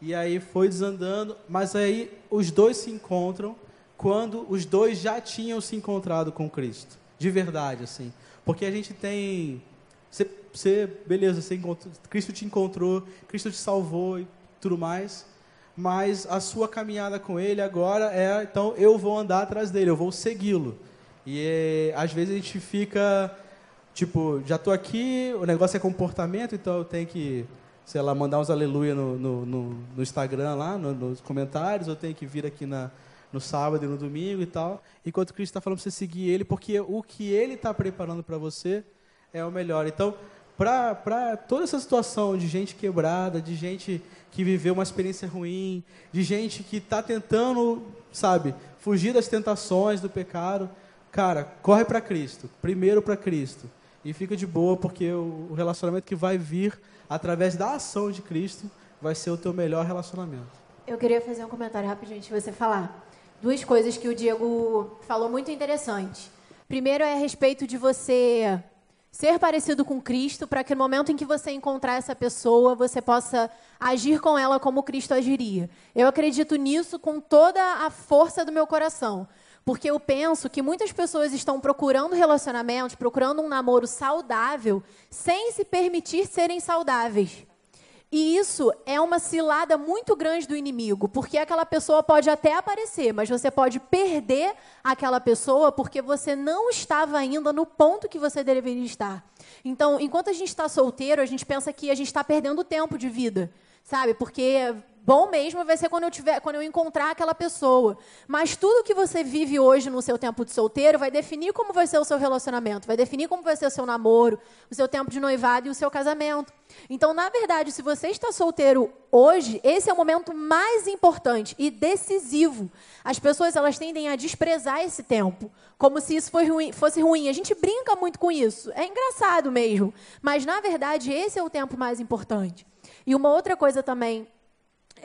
Speaker 4: E aí foi desandando, mas aí os dois se encontram quando os dois já tinham se encontrado com Cristo, de verdade, assim. Porque a gente tem. Você, você beleza, você encontrou, Cristo te encontrou, Cristo te salvou e tudo mais, mas a sua caminhada com Ele agora é, então eu vou andar atrás dele, eu vou segui-lo. E é, às vezes a gente fica, tipo, já estou aqui, o negócio é comportamento, então eu tenho que sei lá, mandar uns aleluia no, no, no, no Instagram lá, no, nos comentários, eu tenho que vir aqui na, no sábado e no domingo e tal. Enquanto Cristo está falando para você seguir Ele, porque o que Ele está preparando para você é o melhor. Então, para toda essa situação de gente quebrada, de gente que viveu uma experiência ruim, de gente que está tentando, sabe, fugir das tentações do pecado, cara, corre para Cristo, primeiro para Cristo. E fica de boa, porque o relacionamento que vai vir através da ação de Cristo, vai ser o teu melhor relacionamento.
Speaker 5: Eu queria fazer um comentário rapidinho antes de você falar. Duas coisas que o Diego falou muito interessantes. Primeiro é a respeito de você ser parecido com Cristo, para que no momento em que você encontrar essa pessoa, você possa agir com ela como Cristo agiria. Eu acredito nisso com toda a força do meu coração. Porque eu penso que muitas pessoas estão procurando relacionamentos, procurando um namoro saudável, sem se permitir serem saudáveis. E isso é uma cilada muito grande do inimigo, porque aquela pessoa pode até aparecer, mas você pode perder aquela pessoa porque você não estava ainda no ponto que você deveria estar. Então, enquanto a gente está solteiro, a gente pensa que a gente está perdendo tempo de vida, sabe? Porque Bom mesmo vai ser quando eu tiver, quando eu encontrar aquela pessoa. Mas tudo que você vive hoje no seu tempo de solteiro vai definir como vai ser o seu relacionamento, vai definir como vai ser o seu namoro, o seu tempo de noivado e o seu casamento. Então, na verdade, se você está solteiro hoje, esse é o momento mais importante e decisivo. As pessoas elas tendem a desprezar esse tempo, como se isso fosse ruim. A gente brinca muito com isso. É engraçado mesmo, mas na verdade esse é o tempo mais importante. E uma outra coisa também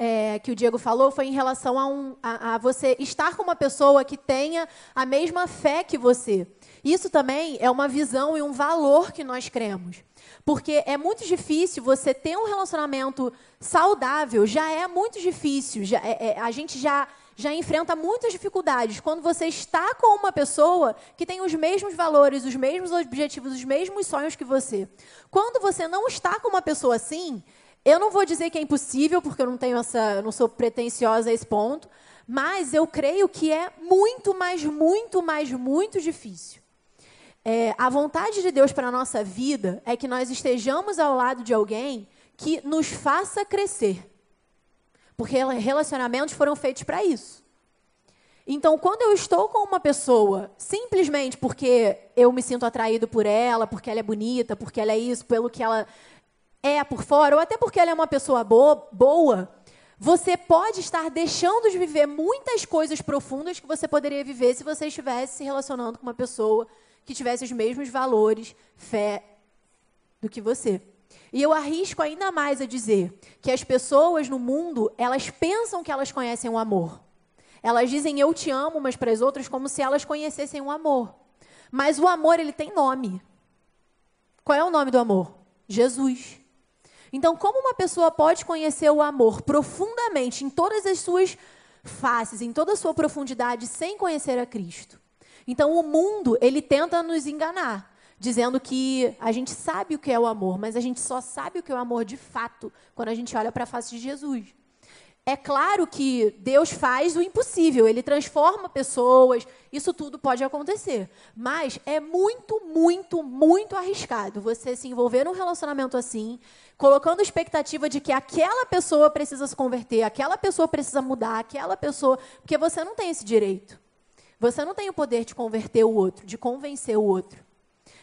Speaker 5: é, que o Diego falou foi em relação a, um, a, a, você estar com uma pessoa que tenha a mesma fé que você. Isso também é uma visão e um valor que nós cremos. Porque é muito difícil você ter um relacionamento saudável, já é muito difícil. Já, é, é, a gente já, já enfrenta muitas dificuldades quando você está com uma pessoa que tem os mesmos valores, os mesmos objetivos, os mesmos sonhos que você. Quando você não está com uma pessoa assim, eu não vou dizer que é impossível, porque eu não tenho essa, não sou pretensiosa a esse ponto, mas eu creio que é muito mais, muito mais, muito difícil. É, a vontade de Deus para a nossa vida é que nós estejamos ao lado de alguém que nos faça crescer. Porque relacionamentos foram feitos para isso. Então, quando eu estou com uma pessoa, simplesmente porque eu me sinto atraído por ela, porque ela é bonita, porque ela é isso, pelo que ela é por fora, ou até porque ela é uma pessoa boa, boa, você pode estar deixando de viver muitas coisas profundas que você poderia viver se você estivesse se relacionando com uma pessoa que tivesse os mesmos valores, fé do que você. E eu arrisco ainda mais a dizer que as pessoas no mundo, elas pensam que elas conhecem o amor. Elas dizem eu te amo umas para as outras como se elas conhecessem o amor. Mas o amor, ele tem nome. Qual é o nome do amor? Jesus. Então, como uma pessoa pode conhecer o amor profundamente, em todas as suas faces, em toda a sua profundidade, sem conhecer a Cristo? Então, o mundo, ele tenta nos enganar, dizendo que a gente sabe o que é o amor, mas a gente só sabe o que é o amor de fato quando a gente olha para a face de Jesus. É claro que Deus faz o impossível, ele transforma pessoas, isso tudo pode acontecer. Mas é muito, muito, muito arriscado você se envolver num relacionamento assim, colocando expectativa de que aquela pessoa precisa se converter, aquela pessoa precisa mudar, aquela pessoa. Porque você não tem esse direito. Você não tem o poder de converter o outro, de convencer o outro.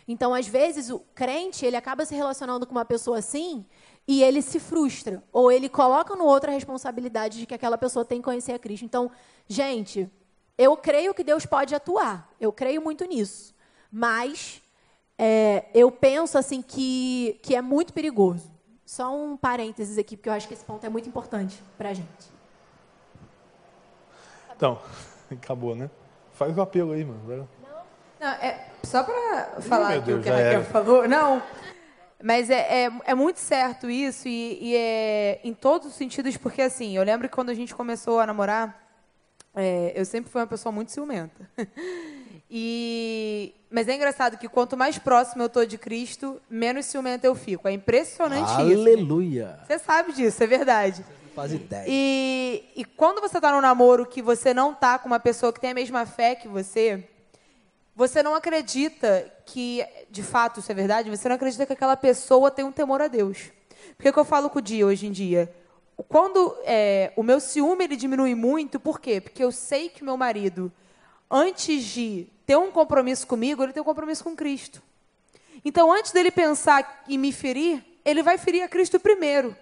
Speaker 5: Então, às vezes, o crente ele acaba se relacionando com uma pessoa assim e ele se frustra, ou ele coloca no outro a responsabilidade de que aquela pessoa tem que conhecer a Cristo. Então, gente, eu creio que Deus pode atuar, eu creio muito nisso, mas é, eu penso assim que, que é muito perigoso. Só um parênteses aqui, porque eu acho que esse ponto é muito importante para a gente.
Speaker 1: Então, acabou, né? Faz o apelo aí, mano.
Speaker 3: Não, é, só para falar
Speaker 1: meu
Speaker 3: aqui o
Speaker 1: Deus,
Speaker 3: que a Raquel falou, não. Mas é, é, é muito certo isso, e, e é em todos os sentidos, porque assim, eu lembro que quando a gente começou a namorar, é, eu sempre fui uma pessoa muito ciumenta. E, mas é engraçado que quanto mais próximo eu tô de Cristo, menos ciumenta eu fico. É impressionante isso.
Speaker 4: Aleluia.
Speaker 3: Você sabe disso, é verdade.
Speaker 4: Não faz ideia.
Speaker 3: E, e quando você está num namoro que você não tá com uma pessoa que tem a mesma fé que você, você não acredita que, de fato, isso é verdade, você não acredita que aquela pessoa tem um temor a Deus. Porque é que eu falo com o dia hoje em dia? Quando é, o meu ciúme ele diminui muito, por quê? Porque eu sei que meu marido, antes de ter um compromisso comigo, ele tem um compromisso com Cristo. Então, antes dele pensar em me ferir, ele vai ferir a Cristo primeiro.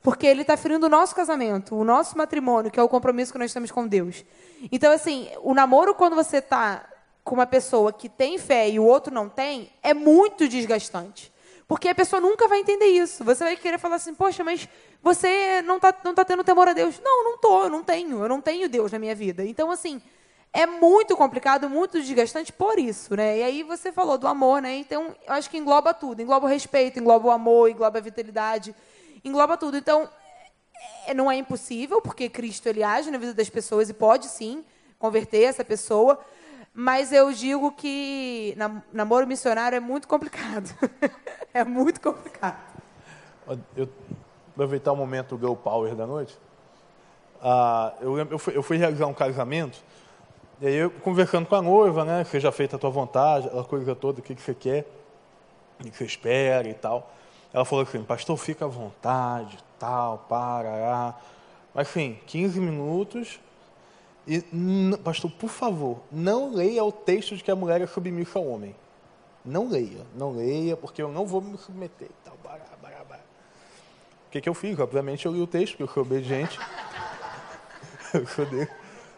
Speaker 3: Porque ele está ferindo o nosso casamento, o nosso matrimônio, que é o compromisso que nós temos com Deus. Então, assim, o namoro, quando você está com uma pessoa que tem fé e o outro não tem, é muito desgastante. Porque a pessoa nunca vai entender isso. Você vai querer falar assim, poxa, mas você não está não tá tendo temor a Deus. Não, não tô, eu não tenho. Eu não tenho Deus na minha vida. Então, assim, é muito complicado, muito desgastante por isso, né? E aí você falou do amor, né? Então, eu acho que engloba tudo. Engloba o respeito, engloba o amor, engloba a vitalidade, engloba tudo. Então, é- não é impossível, porque Cristo ele age na vida das pessoas e pode sim converter essa pessoa. Mas eu digo que nam- namoro missionário é muito complicado. é muito complicado.
Speaker 1: Eu aproveitar o momento Girl Power da noite. Ah, eu, eu, fui, eu fui realizar um casamento, e aí eu conversando com a noiva, né? Seja feita a tua vontade, aquela coisa toda, o que, que você quer, o que você espera e tal. Ela falou assim, pastor, fica à vontade, tal, para. Mas assim, 15 minutos. E, pastor, por favor, não leia o texto de que a mulher é submissa ao homem. Não leia, não leia, porque eu não vou me submeter tal. Bará, bará, bará. O que, que eu fiz? Obviamente eu li o texto, porque eu sou obediente. eu sou.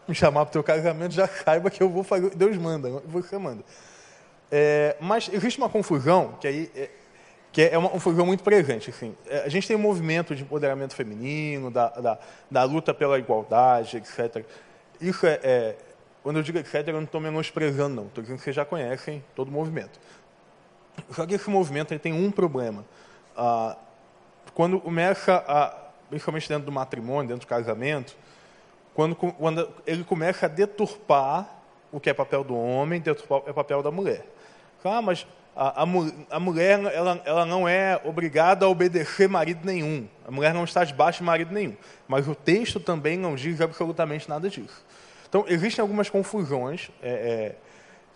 Speaker 1: Me chamar para o teu casamento, já saiba que eu vou fazer. Deus manda, você manda. É, mas existe uma confusão, que aí é, que é uma confusão muito presente. Assim. É, A gente tem um movimento de empoderamento feminino, da, da, da luta pela igualdade, etc. Isso é, é- quando eu digo etc, eu não estou menosprezando, não. Estou dizendo que vocês já conhecem todo o movimento. Só que esse movimento ele tem um problema. Ah, quando começa, a, principalmente dentro do matrimônio, dentro do casamento, quando, quando ele começa a deturpar o que é papel do homem, deturpar o é papel da mulher. Ah, mas a, a, a mulher ela, ela não é obrigada a obedecer marido nenhum. A mulher não está debaixo de marido nenhum. Mas o texto também não diz absolutamente nada disso. Então, existem algumas confusões. é, é,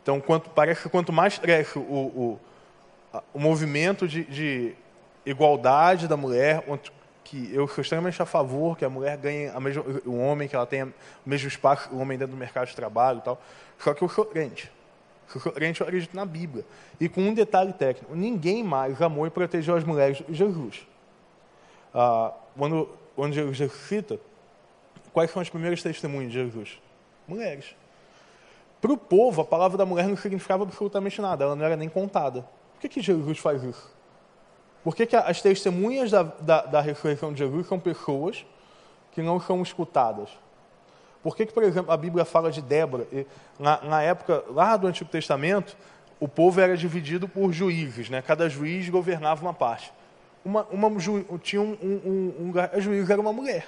Speaker 1: então, quanto, parece que quanto mais cresce o, o, o movimento de, de igualdade da mulher, que eu sou extremamente a favor que a mulher ganhe a mesma, o homem, que ela tenha o mesmo espaço, o homem dentro do mercado de trabalho e tal. Só que eu sou crente. Crente, eu acredito na Bíblia. E com um detalhe técnico, ninguém mais amou e protegeu as mulheres de Jesus. Ah, quando, quando Jesus cita, quais são as primeiras testemunhas de Jesus? Mulheres. Para o povo, a palavra da mulher não significava absolutamente nada, ela não era nem contada. Por que, que Jesus faz isso? Por que, que as testemunhas da, da, da ressurreição de Jesus são pessoas que não são escutadas? Por que, que por exemplo, a Bíblia fala de Débora? Na, na época, lá do Antigo Testamento, o povo era dividido por juízes, né? cada juiz governava uma parte. uma, uma ju- tinha um, um, um, um juiz era uma mulher.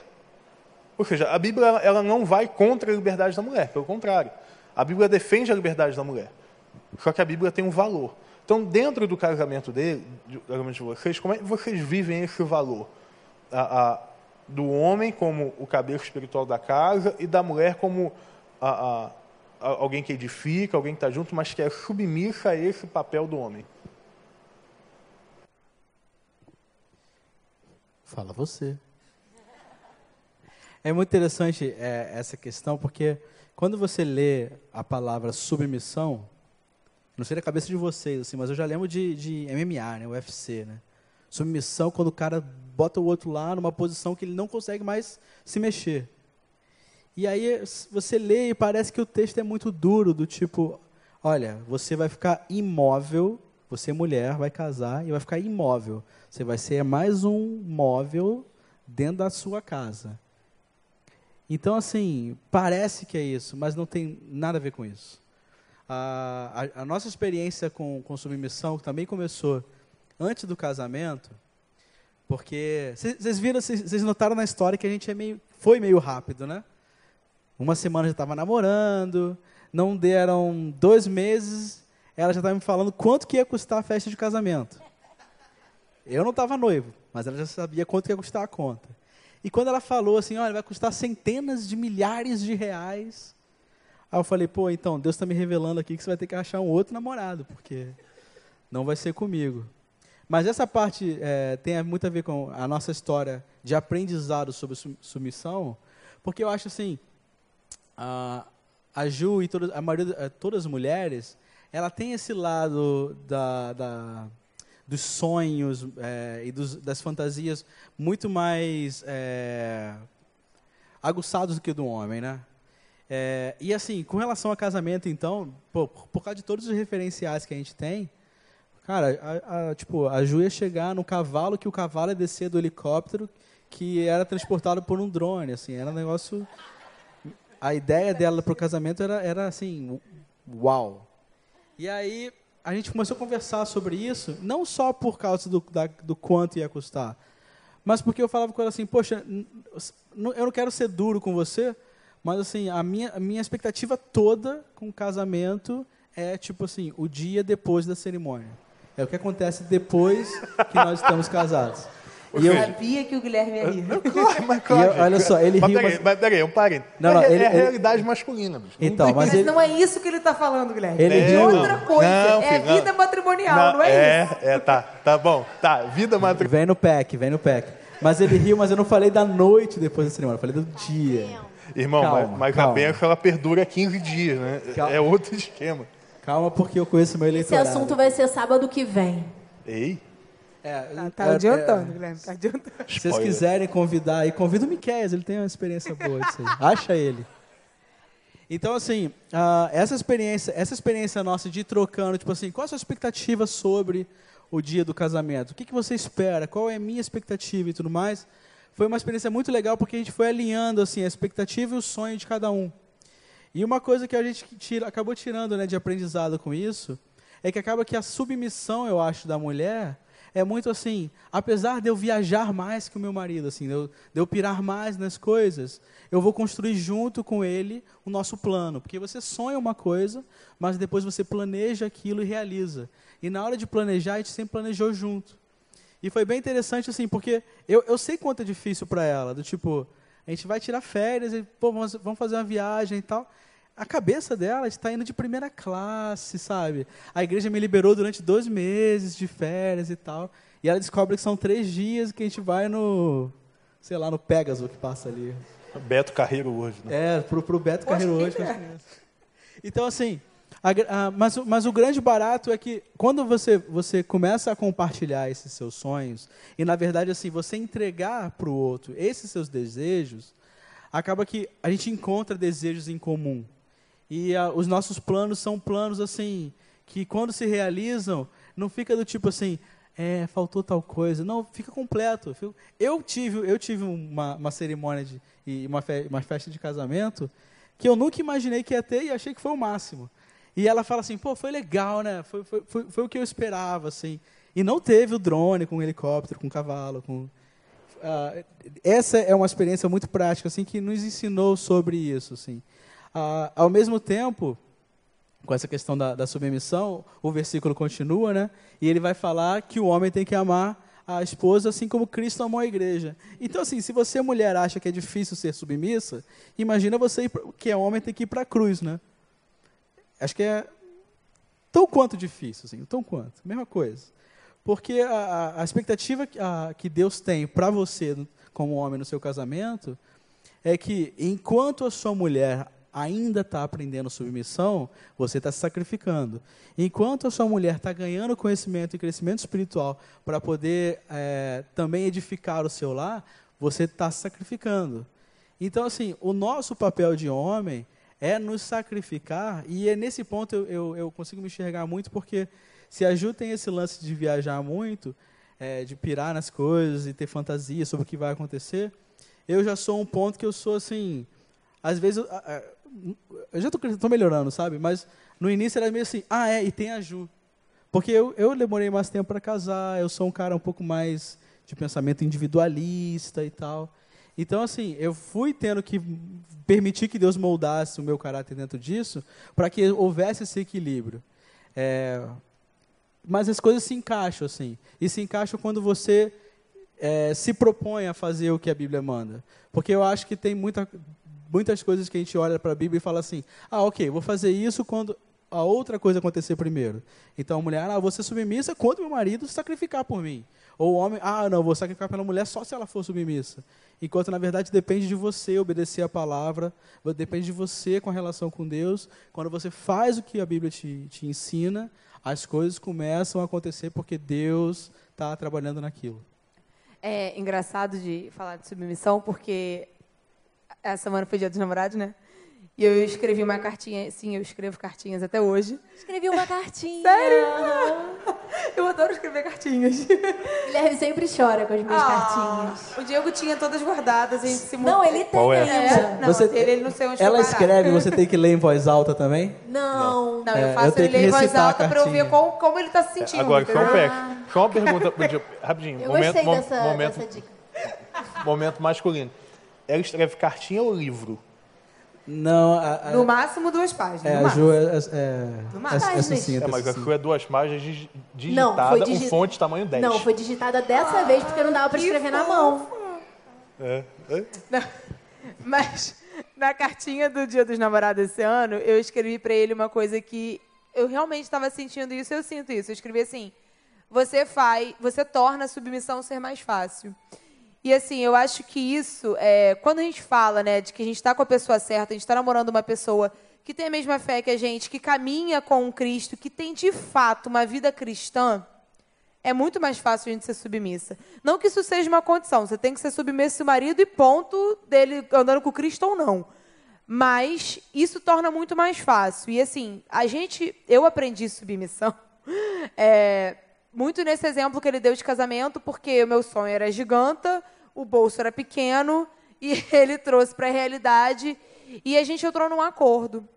Speaker 1: Ou seja, a Bíblia ela- não vai contra a liberdade da mulher, pelo contrário. A Bíblia defende a liberdade da mulher. Só que a Bíblia tem um valor. Então, dentro do casamento dele, do de vocês, como é que vocês vivem esse valor? A- a- do homem como o cabeça espiritual da casa e da mulher como a- a- a- alguém que edifica, alguém que está junto, mas que é submissa a esse papel do homem.
Speaker 4: Fala você. É muito interessante é, essa questão, porque quando você lê a palavra submissão, não sei da cabeça de vocês, assim, mas eu já lembro de, de MMA, né, UFC, né? Submissão quando o cara bota o outro lá numa posição que ele não consegue mais se mexer. E aí você lê e parece que o texto é muito duro, do tipo, olha, você vai ficar imóvel, você mulher vai casar e vai ficar imóvel. Você vai ser mais um móvel dentro da sua casa. Então, assim, parece que é isso, mas não tem nada a ver com isso. A, a- a nossa experiência com, com submissão também começou antes do casamento, porque vocês viram, vocês notaram na história que a gente é meio, foi meio rápido, né? Uma semana já estava namorando, não deram dois meses, ela já estava me falando quanto que ia custar a festa de casamento. Eu não estava noivo, mas ela já sabia quanto que ia custar a conta. E quando ela falou assim, olha, vai custar centenas de milhares de reais, aí eu falei, pô, então, Deus está me revelando aqui que você vai ter que achar um outro namorado, porque não vai ser comigo. Mas essa parte eh, tem muito a ver com a nossa história de aprendizado sobre su- submissão, porque eu acho assim, a, a Ju e a maioria, todas as mulheres, ela tem esse lado da, da- dos sonhos eh, e dos- das fantasias muito mais eh, aguçados do que do homem, né? Eh, e assim, com relação a casamento, então, pô, por causa de todos os referenciais que a gente tem, cara, a, a- tipo, a Ju ia chegar no cavalo que o cavalo ia descer do helicóptero que era transportado por um drone, assim, era um negócio a ideia dela para o casamento era, era assim, uau. E aí a gente começou a conversar sobre isso, não só por causa do, da- do quanto ia custar, mas porque eu falava com ela assim, poxa, eu não quero ser duro com você, mas assim, a minha, a minha expectativa toda com o casamento é tipo assim, o dia depois da cerimônia. É o que acontece depois que nós estamos casados. E eu,
Speaker 2: Sabia que o Guilherme ia rir.
Speaker 1: Claro, mas claro.
Speaker 4: eu- olha só, ele
Speaker 1: mas
Speaker 4: riu,
Speaker 1: Peraí,
Speaker 4: mas-
Speaker 1: peraí, um parênteses.
Speaker 4: Não, não,
Speaker 1: é,
Speaker 4: ele-
Speaker 1: é a
Speaker 4: ele-
Speaker 1: realidade masculina, bicho. Não
Speaker 4: Então,
Speaker 1: tem-
Speaker 4: mas
Speaker 2: Mas
Speaker 4: ele-
Speaker 2: não é isso que ele tá falando, Guilherme.
Speaker 4: Ele
Speaker 2: é
Speaker 4: riu.
Speaker 2: outra coisa.
Speaker 1: Não,
Speaker 2: é
Speaker 1: filho, não.
Speaker 2: vida matrimonial, não, é, isso?
Speaker 1: É, é, tá, tá bom. Tá, vida matrimonial.
Speaker 4: Vem no pack, vem no pack. Mas ele riu, mas eu não falei da noite depois da cerimônia, eu falei do dia.
Speaker 1: Irmão,
Speaker 4: Calma,
Speaker 1: mas, mas
Speaker 4: calma.
Speaker 1: a benção ela perdura 15 dias, né?
Speaker 4: Calma.
Speaker 1: É outro esquema.
Speaker 4: Calma, porque eu conheço meu
Speaker 5: Esse
Speaker 4: eleitorado.
Speaker 5: assunto vai ser sábado que vem.
Speaker 1: Ei,
Speaker 4: É,
Speaker 2: Tá, tá
Speaker 4: é,
Speaker 2: adiantando, Guilherme, tá adiantando.
Speaker 4: é, se vocês quiserem convidar aí, convida o Miquel, ele tem uma experiência boa disso aí. Acha ele. Então, assim, ah, essa experiência, essa experiência nossa de ir trocando, tipo assim, qual a sua expectativa sobre o dia do casamento? O que, que você espera? Qual é a minha expectativa e tudo mais? Foi uma experiência muito legal porque a gente foi alinhando assim a expectativa e o sonho de cada um. E uma coisa que a gente tira, acabou tirando né, de aprendizado com isso é que acaba que a submissão, eu acho, da mulher é muito assim, apesar de eu viajar mais que o meu marido, assim, de eu, de eu pirar mais nas coisas, eu vou construir junto com ele o nosso plano. Porque você sonha uma coisa, mas depois você planeja aquilo e realiza. E na hora de planejar, a gente sempre planejou junto. E foi bem interessante, assim, porque eu, eu sei quanto é difícil para ela, do tipo, a gente vai tirar férias, e, pô, vamos, vamos fazer uma viagem e tal. A cabeça dela está indo de primeira classe, sabe? A igreja me liberou durante dois meses de férias e tal. E ela descobre que são três dias que a gente vai no, sei lá, no Pegasus que passa ali.
Speaker 1: Beto Carreiro hoje, né?
Speaker 4: É, pro, pro Beto Carreiro hoje. crianças. Então, assim, a a- mas, o- mas o grande barato é que quando você, você começa a compartilhar esses seus sonhos, e na verdade, assim, você entregar para o outro esses seus desejos, acaba que a gente encontra desejos em comum. E ah, os nossos planos são planos, assim, que quando se realizam, não fica do tipo assim, é, faltou tal coisa. Não, fica completo. Eu tive, eu tive uma, uma cerimônia de, e uma, fe- uma festa de casamento que eu nunca imaginei que ia ter e achei que foi o máximo. E ela fala assim, pô, foi legal, né? Foi, foi, foi, foi o que eu esperava, assim. E não teve o drone com helicóptero, com cavalo, com ah, essa é uma experiência muito prática assim que nos ensinou sobre isso assim. Ah, ao mesmo tempo, com essa questão da, da, submissão, o versículo continua, né? E ele vai falar que o homem tem que amar a esposa assim como Cristo amou a igreja. Então, assim, se você mulher acha que é difícil ser submissa, imagina você que é homem tem que ir para a cruz, né? Acho que é tão quanto difícil, assim, tão quanto, mesma coisa. Porque a, a expectativa que, a, que Deus tem para você, como homem, no seu casamento, é que enquanto a sua mulher ainda está aprendendo submissão, você está se sacrificando. Enquanto a sua mulher está ganhando conhecimento e crescimento espiritual para poder é, também edificar o seu lar, você está se sacrificando. Então, assim, o nosso papel de homem é nos sacrificar, e é nesse ponto eu, eu, eu consigo me enxergar muito, porque se a Ju tem esse lance de viajar muito, é, de pirar nas coisas e ter fantasia sobre o que vai acontecer, eu já sou um ponto que eu sou assim. Às vezes, eu, eu já estou melhorando, sabe? Mas no início era meio assim, ah, é, e tem a Ju. Porque eu, eu demorei mais tempo para casar, eu sou um cara um pouco mais de pensamento individualista e tal. Então, assim, eu fui tendo que permitir que Deus moldasse o meu caráter dentro disso, para que houvesse esse equilíbrio. É, mas as coisas se encaixam assim. E se encaixam quando você é, se propõe a fazer o que a Bíblia manda. Porque eu acho que tem muita, muitas coisas que a gente olha para a Bíblia e fala assim: ah, ok, vou fazer isso quando a outra coisa acontecer primeiro. Então a mulher, ah, vou ser submissa quando meu marido sacrificar por mim. Ou o homem, ah, não, vou sacrificar pela mulher só se ela for submissa. Enquanto na verdade depende de você obedecer a palavra, depende de você com a relação com Deus. Quando você faz o que a Bíblia te, te ensina, as coisas começam a acontecer porque Deus está trabalhando naquilo.
Speaker 3: É engraçado de falar de submissão, porque essa semana foi dia dos namorados, né? E eu escrevi uma cartinha, sim, eu escrevo cartinhas até hoje.
Speaker 5: Escrevi uma cartinha.
Speaker 3: Sério? Eu adoro escrever cartinhas.
Speaker 5: Guilherme sempre chora com as minhas ah, cartinhas.
Speaker 3: O Diego tinha todas guardadas, a gente se
Speaker 5: Não, ele tem Qual é? ainda.
Speaker 3: É, não, você, ele, ele não sei onde
Speaker 4: Ela escreve, você tem que ler em voz alta também?
Speaker 5: Não.
Speaker 3: Não, eu é, faço eu ele ler em voz alta para eu ver como, como ele está se sentindo.
Speaker 1: Agora, só, um só uma pergunta, rapidinho.
Speaker 5: Eu
Speaker 1: momento,
Speaker 5: gostei dessa,
Speaker 1: momento,
Speaker 5: dessa dica.
Speaker 1: Momento masculino. Ela escreve cartinha ou livro?
Speaker 4: Não, a,
Speaker 3: a, no máximo duas páginas.
Speaker 4: É,
Speaker 3: a
Speaker 4: Ju é, é, é, no máximo. é, sucinta.
Speaker 1: É, mas a Ju é duas páginas digitada, não, digi... um fonte tamanho 10.
Speaker 5: Não, foi digitada dessa ah, vez porque não dava para escrever na mão.
Speaker 1: É. é.
Speaker 3: Não, mas na cartinha do Dia dos Namorados esse ano, eu escrevi para ele uma coisa que eu realmente estava sentindo isso, eu sinto isso. Eu escrevi assim: você faz, você torna a submissão ser mais fácil. E assim, eu acho que isso, é, quando a gente fala né, de que a gente está com a pessoa certa, a gente está namorando uma pessoa que tem a mesma fé que a gente, que caminha com o Cristo, que tem de fato uma vida cristã, é muito mais fácil a gente ser submissa. Não que isso seja uma condição, você tem que ser submissa ao marido e ponto dele andando com Cristo ou não. Mas isso torna muito mais fácil. E assim, a gente, eu aprendi submissão. É, muito nesse exemplo que ele deu de casamento, porque o meu sonho era giganta, o bolso era pequeno, e ele trouxe para a realidade, e a gente entrou num acordo.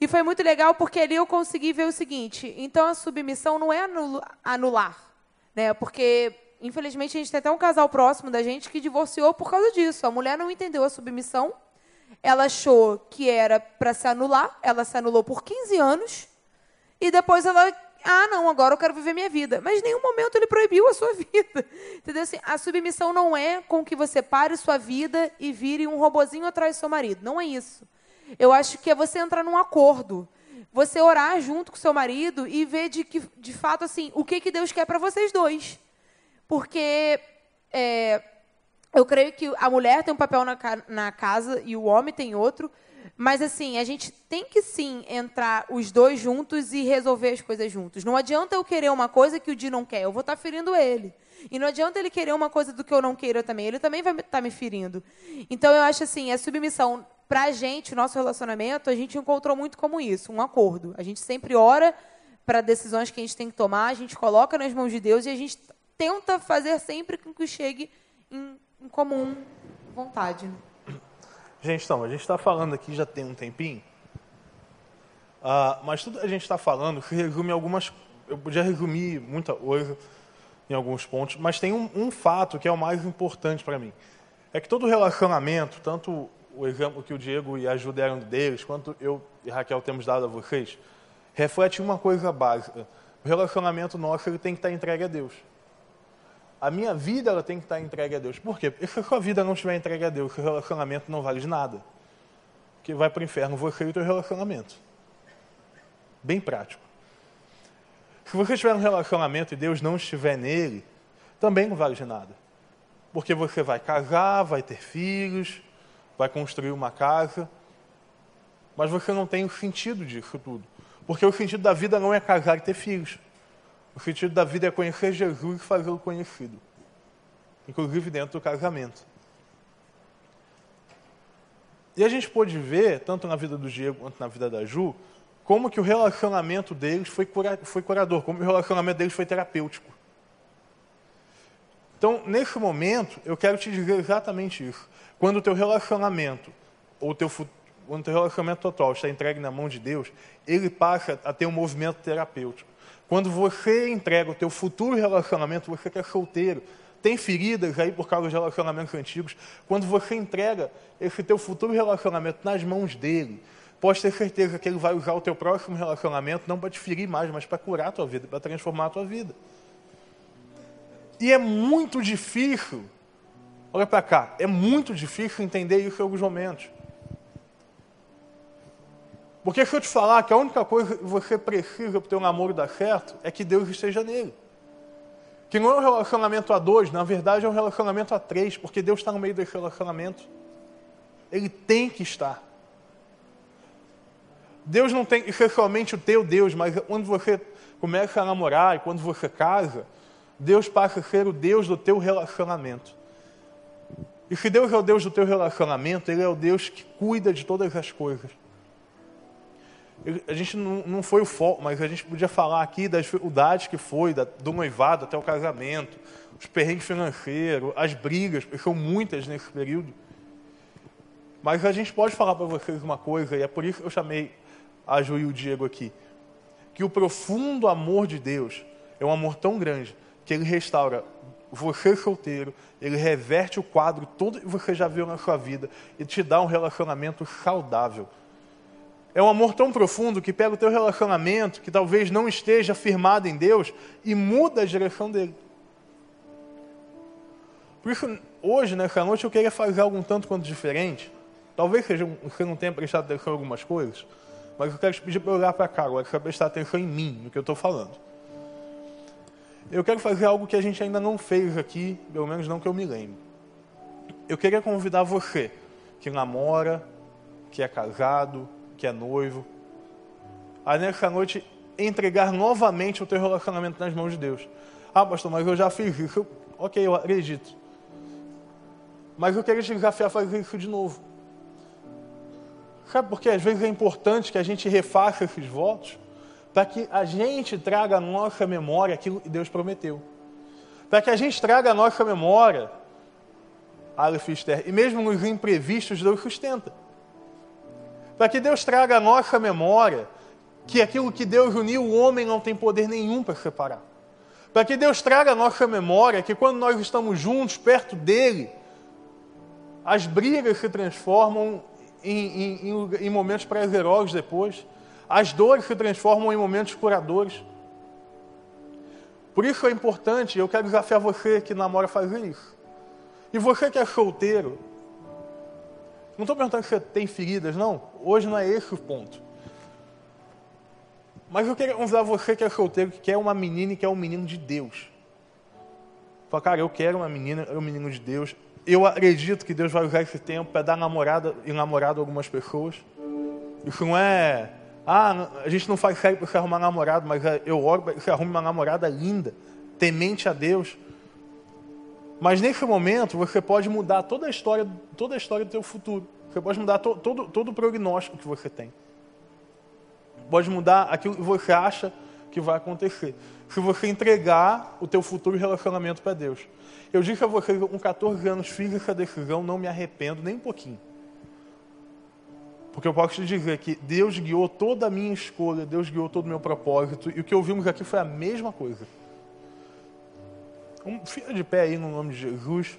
Speaker 3: E foi muito legal porque ali eu consegui ver o seguinte: então a submissão não é anular, né? Porque infelizmente a gente tem até um casal próximo da gente que divorciou por causa disso. A mulher não entendeu a submissão, ela achou que era para se anular, ela se anulou por 15 anos e depois ela ah, não, agora eu quero viver minha vida. Mas em nenhum momento ele proibiu a sua vida. Entendeu? Assim, a submissão não é com que você pare sua vida e vire um robozinho atrás do seu marido. Não é isso. Eu acho que é você entrar num acordo. Você orar junto com seu marido e ver de, que, de fato assim, o que, que Deus quer para vocês dois. Porque é, eu creio que a mulher tem um papel na, na casa e o homem tem outro. Mas assim, a gente tem que sim entrar os dois juntos e resolver as coisas juntos. Não adianta eu querer uma coisa que o Di não quer, eu vou estar tá ferindo ele. E não adianta ele querer uma coisa do que eu não queira também, ele também vai estar tá me ferindo. Então eu acho assim, a submissão pra gente, o nosso relacionamento, a gente encontrou muito como isso, um acordo. A gente sempre ora para decisões que a gente tem que tomar, a gente coloca nas mãos de Deus e a gente tenta fazer sempre com que chegue em, em comum vontade.
Speaker 1: Gente, então, a gente está falando aqui já tem um tempinho, uh, mas tudo que a gente está falando resume algumas. Eu podia resumir muita coisa, em alguns pontos, mas tem um, um fato que é o mais importante para mim. É que todo relacionamento, tanto o exemplo que o Diego e a Ju deram deles, quanto eu e Raquel temos dado a vocês, reflete uma coisa básica. O relacionamento nosso ele tem que estar entregue a Deus. A minha vida ela tem que estar entregue a Deus. Por quê? Porque se a sua vida não estiver entregue a Deus, o relacionamento não vale de nada. Que vai para o inferno você e o teu relacionamento. Bem prático. Se você tiver um relacionamento e Deus não estiver nele, também não vale de nada. Porque você vai casar, vai ter filhos, vai construir uma casa, mas você não tem o sentido disso tudo. Porque o sentido da vida não é casar e ter filhos. O sentido da vida é conhecer Jesus e fazê-lo conhecido. Inclusive dentro do casamento. E a gente pôde ver, tanto na vida do Diego quanto na vida da Ju, como que o relacionamento deles foi, cura, foi curador, como o relacionamento deles foi terapêutico. Então, nesse momento, eu quero te dizer exatamente isso. Quando o teu relacionamento, ou teu, quando o teu relacionamento total está entregue na mão de Deus, ele passa a ter um movimento terapêutico. Quando você entrega o teu futuro relacionamento, você que é solteiro, tem feridas aí por causa de relacionamentos antigos, quando você entrega esse teu futuro relacionamento nas mãos dele, pode ter certeza que ele vai usar o teu próximo relacionamento não para te ferir mais, mas para curar a tua vida, para transformar a tua vida. E é muito difícil, olha para cá, é muito difícil entender isso em alguns momentos. Porque se eu te falar que a única coisa que você precisa para o teu namoro dar certo é que Deus esteja nele. Que não é um relacionamento a dois, na verdade é um relacionamento a três, porque Deus está no meio desse relacionamento. Ele tem que estar. Deus não tem que ser somente o teu Deus, mas quando você começa a namorar e quando você casa, Deus passa a ser o Deus do teu relacionamento. E se Deus é o Deus do teu relacionamento, Ele é o Deus que cuida de todas as coisas a gente não, não foi o foco, mas a gente podia falar aqui das dificuldades que foi, da, do noivado até o casamento, os perrengues financeiros, as brigas, porque são muitas nesse período. Mas a gente pode falar para vocês uma coisa, e é por isso que eu chamei a Ju e o Diego aqui, que o profundo amor de Deus é um amor tão grande que ele restaura você solteiro, ele reverte o quadro todo que você já viu na sua vida e te dá um relacionamento saudável é um amor tão profundo que pega o teu relacionamento, que talvez não esteja firmado em Deus, e muda a direção dele. Por isso, hoje, nessa noite, eu queria fazer algo um tanto quanto diferente. Talvez seja, você não tenha prestado atenção em algumas coisas, mas eu quero te pedir para olhar para cá agora, para prestar atenção em mim, no que eu estou falando. Eu quero fazer algo que a gente ainda não fez aqui, pelo menos não que eu me lembre. Eu queria convidar você, que namora, que é casado, que é noivo, a nessa noite entregar novamente o teu relacionamento nas mãos de Deus. Ah, pastor, mas eu já fiz isso. Ok, eu acredito. Mas eu quero te desafiar a fazer isso de novo. Sabe por que às vezes é importante que a gente refaça esses votos? Para que a gente traga à nossa memória aquilo que Deus prometeu. Para que a gente traga à nossa memória, Aleph e mesmo nos imprevistos, Deus sustenta para que Deus traga à nossa memória que aquilo que Deus uniu, o homem não tem poder nenhum para separar. Para que Deus traga à nossa memória que quando nós estamos juntos, perto dele, as brigas se transformam em, em, em momentos prazerosos depois, as dores se transformam em momentos curadores. Por isso é importante, eu quero desafiar você que namora fazer isso. E você que é solteiro, não estou perguntando se você tem feridas, não. Hoje não é esse o ponto. Mas eu queria convidar você que é solteiro, que quer uma menina e quer um menino de Deus. Fala, cara, eu quero uma menina, eu um menino de Deus. Eu acredito que Deus vai usar esse tempo para dar namorada e namorado a algumas pessoas. Isso não é. Ah, a gente não faz sério para você arrumar namorado, mas é, eu oro para que você arrume uma namorada linda, temente a Deus, mas nesse momento você pode mudar toda a história, toda a história do teu futuro. Você pode mudar to, todo, todo o prognóstico que você tem. Pode mudar aquilo que você acha que vai acontecer. Se você entregar o teu futuro relacionamento para Deus. Eu disse a vocês, com 14 anos fiz essa decisão, não me arrependo nem um pouquinho. Porque eu posso te dizer que Deus guiou toda a minha escolha, Deus guiou todo o meu propósito, e o que ouvimos aqui foi a mesma coisa. Um, fica de pé aí no nome de Jesus.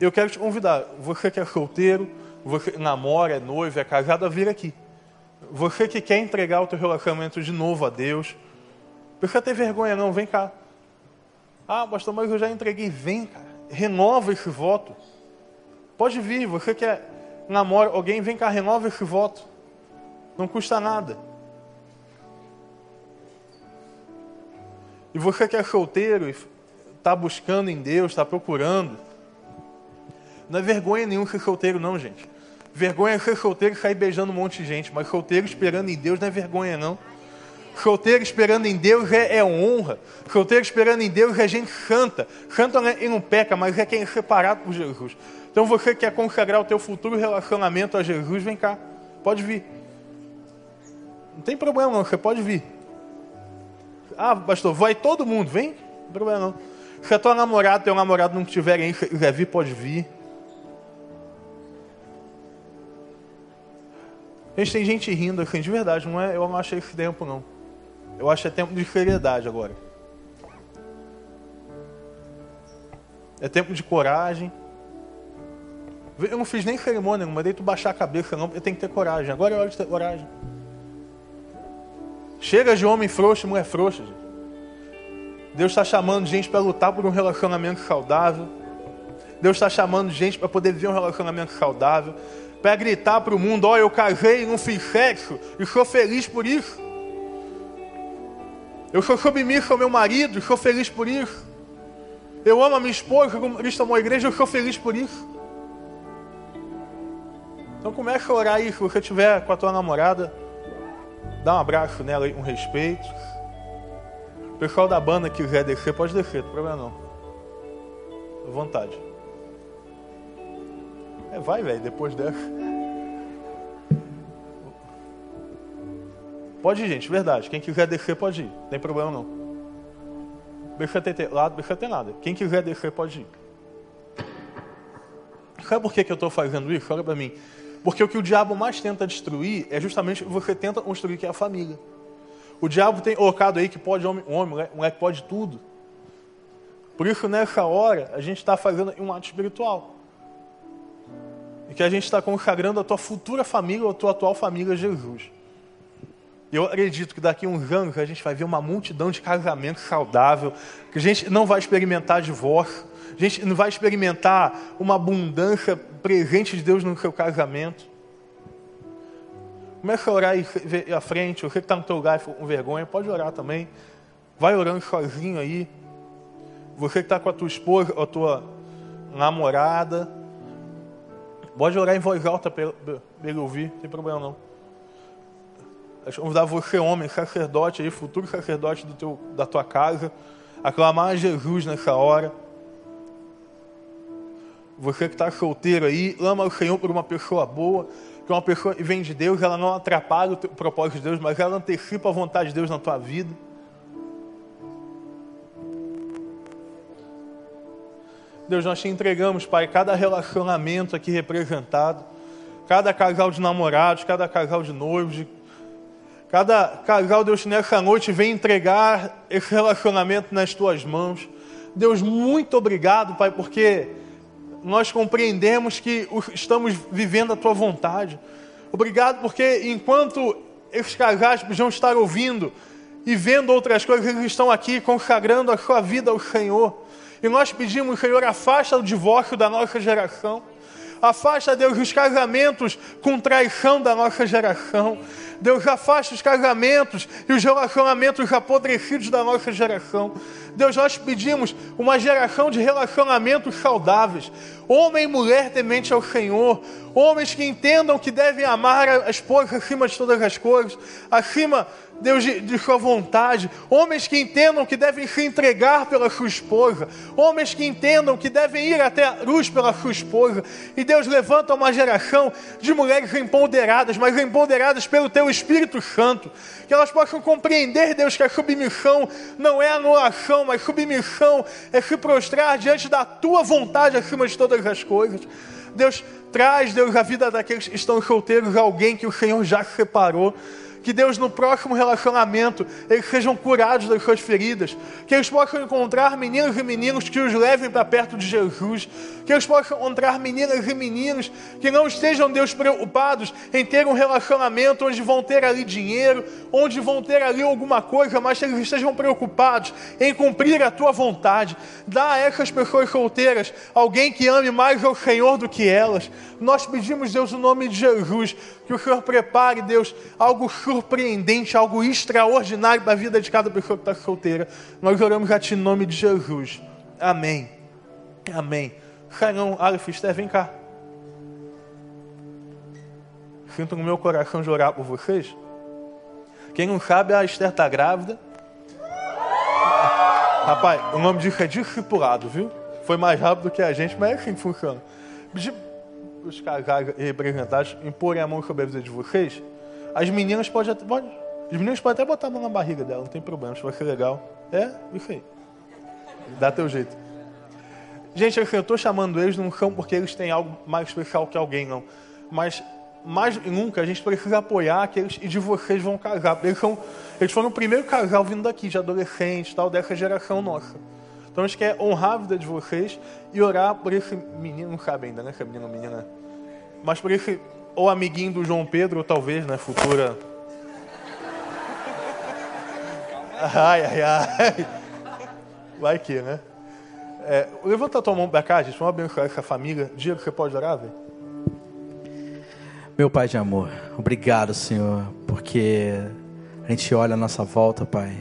Speaker 1: Eu quero te convidar, você que é solteiro, você que namora, é noivo, é casado, a vir aqui. Você que quer entregar o teu relacionamento de novo a Deus, precisa ter vergonha não, vem cá. Ah, pastor, mas eu já entreguei, vem, cara. Renova esse voto. Pode vir, você que é, namora alguém, vem cá, renova esse voto. Não custa nada. E você que é solteiro está buscando em Deus, está procurando, não é vergonha nenhum ser solteiro, não, gente. Vergonha é ser solteiro e sair beijando um monte de gente, mas solteiro esperando em Deus não é vergonha, não. Solteiro esperando em Deus é, é honra. Solteiro esperando em Deus é gente santa. Santa não é, não peca, mas é quem é separado por Jesus. Então você quer consagrar o teu futuro relacionamento a Jesus, vem cá. Pode vir. Não tem problema não, você pode vir. Ah, pastor, vai todo mundo, vem. Não problema não. Se a tua namorada, teu namorado não estiver aí, quiser vir, pode vir. Gente, tem gente rindo assim, de verdade, não é, eu não achei esse tempo não. Eu acho que é tempo de seriedade agora. É tempo de coragem. Eu não fiz nem cerimônia, não mandei tu baixar a cabeça, não, porque tem que ter coragem. Agora é hora de ter coragem. Chega de homem frouxo mulher frouxa. Gente. Deus está chamando gente para lutar por um relacionamento saudável. Deus está chamando gente para poder viver um relacionamento saudável. Para gritar para o mundo: Ó, oh, eu casei não fiz sexo e sou feliz por isso. Eu sou submisso ao meu marido sou feliz por isso. Eu amo a minha esposa, como Cristo amou a igreja, eu sou feliz por isso. Então comece a orar aí, se você estiver com a tua namorada, dá um abraço nela aí, um respeito. O pessoal da banda quiser descer, pode descer, não tem problema não. À vontade. É, vai, velho, depois dessa. Pode ir, gente, verdade. Quem quiser descer, pode ir. Não tem problema não. Deixa ter lado, deixa ter nada. Quem quiser descer, pode ir. Sabe por que, que eu estou fazendo isso? Olha para mim. Porque o que o diabo mais tenta destruir é justamente você tenta construir, que é a família. O diabo tem colocado aí que pode homem, homem, moleque pode tudo. Por isso, nessa hora, a gente está fazendo um ato espiritual. E que a gente está consagrando a tua futura família, a tua atual família, Jesus. Eu acredito que daqui a uns anos a gente vai ver uma multidão de casamento saudável, que a gente não vai experimentar divórcio, a gente não vai experimentar uma abundância presente de Deus no seu casamento. Começa a orar aí à frente, você que está no teu lugar com vergonha, pode orar também. Vai orando sozinho aí. Você que está com a tua esposa, a tua namorada, pode orar em voz alta para ele ouvir, não tem problema não. Vamos convidar você, homem, sacerdote aí, futuro sacerdote do teu, da tua casa, a clamar a Jesus nessa hora. Você que está solteiro aí, ama o Senhor por uma pessoa boa, que é uma pessoa que vem de Deus, ela não atrapalha o, propósito de Deus, mas ela antecipa a vontade de Deus na tua vida. Deus, nós te entregamos, Pai, cada relacionamento aqui representado, cada casal de namorados, cada casal de noivos, cada casal, Deus, nessa noite vem entregar esse relacionamento nas tuas mãos. Deus, muito obrigado, Pai, porque nós compreendemos que estamos vivendo a tua vontade. Obrigado porque enquanto esses casais precisam estar ouvindo e vendo outras coisas, eles estão aqui consagrando a sua vida ao Senhor. E nós pedimos, Senhor, afasta o divórcio da nossa geração. Afasta, Deus, os casamentos com traição da nossa geração. Deus, afasta os casamentos e os relacionamentos apodrecidos da nossa geração. Deus, nós pedimos uma geração de relacionamentos saudáveis. Homem e mulher temente ao Senhor. Homens que entendam que devem amar a esposa acima de todas as coisas, acima Deus, de, de, sua vontade, homens que entendam que devem se entregar pela sua esposa, homens que entendam que devem ir até a luz pela sua esposa, e Deus levanta uma geração de mulheres empoderadas, mas empoderadas pelo teu Espírito Santo, que elas possam compreender, Deus, que a submissão não é anulação, mas submissão é se prostrar diante da tua vontade acima de todas as coisas. Deus, traz, Deus, a vida daqueles que estão solteiros, alguém que o Senhor já separou Que Deus, no próximo relacionamento, eles sejam curados das suas feridas. Que eles possam encontrar meninas e meninos que os levem para perto de Jesus. Que eles possam encontrar meninas e meninos que não estejam, Deus, preocupados em ter um relacionamento onde vão ter ali dinheiro, onde vão ter ali alguma coisa, mas que eles estejam preocupados em cumprir a tua vontade. Dá a essas pessoas solteiras alguém que ame mais ao Senhor do que elas. Nós pedimos, Deus, no nome de Jesus, que o Senhor prepare, Deus, algo surpreendente, algo extraordinário para a vida de cada pessoa que está solteira. Nós oramos a Ti em nome de Jesus. Amém. Amém. Sharon, Aleph, Esther, vem cá. Sinto no meu coração de orar por vocês. Quem não sabe, a Esther está grávida. Rapaz, o nome disso é discipulado, viu? Foi mais rápido que a gente, mas é assim que funciona. Pedir os casais representados imporem a mão sobre a vida de vocês. As meninas podem até. Pode, as meninas podem até botar a mão na barriga dela, não tem problema, isso vai ser legal. É, isso aí. Dá teu jeito. Gente, eu estou chamando eles não são porque eles têm algo mais especial que alguém, não. Mas mais nunca a gente precisa apoiar aqueles e de vocês vão casar. Eles, são, eles foram o primeiro casal vindo daqui, de adolescentes, tal, dessa geração nossa. Então a gente quer honrar a vida de vocês e orar por esse menino, não sabe ainda, né? Se é menino ou menina. Mas por esse, ou amiguinho do João Pedro, ou talvez, né? Futura. Ai, ai, ai. Vai que, né? É, levanta a tua mão pra cá, gente. Vamos abençoar essa família. Diego, você pode orar, velho?
Speaker 4: Meu Pai de amor, obrigado, Senhor, porque a gente olha a nossa volta, Pai,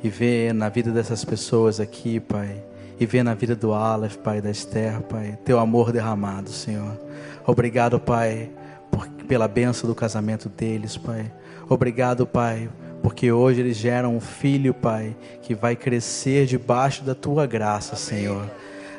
Speaker 4: e vê na vida dessas pessoas aqui, Pai, e vê na vida do Aleph, Pai, da Esther, Pai, teu amor derramado, Senhor. Obrigado, Pai, por, pela benção do casamento deles, Pai. Obrigado, Pai, porque hoje eles geram um filho, Pai, que vai crescer debaixo da tua graça, Senhor.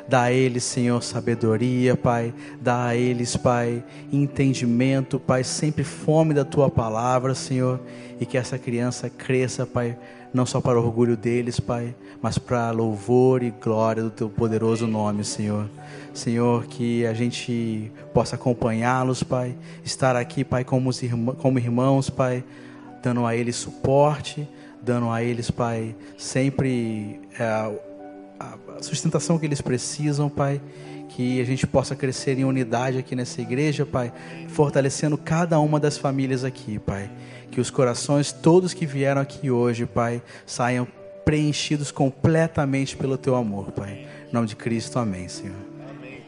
Speaker 4: Dá a eles, Senhor, sabedoria, Pai. Dá a eles, Pai, entendimento, Pai, sempre fome da tua palavra, Senhor. E que essa criança cresça, Pai, não só para o orgulho deles, Pai, mas para louvor e glória do teu poderoso nome, Senhor. Senhor, que a gente possa acompanhá-los, Pai, estar aqui, Pai, como irmãos, Pai, dando a eles suporte, dando a eles, Pai, sempre é, a sustentação que eles precisam, Pai. Que a gente possa crescer em unidade aqui nessa igreja, Pai, fortalecendo cada uma das famílias aqui, Pai. Que os corações, todos que vieram aqui hoje, Pai, saiam preenchidos completamente pelo Teu amor, Pai. Em nome de Cristo, amém, Senhor.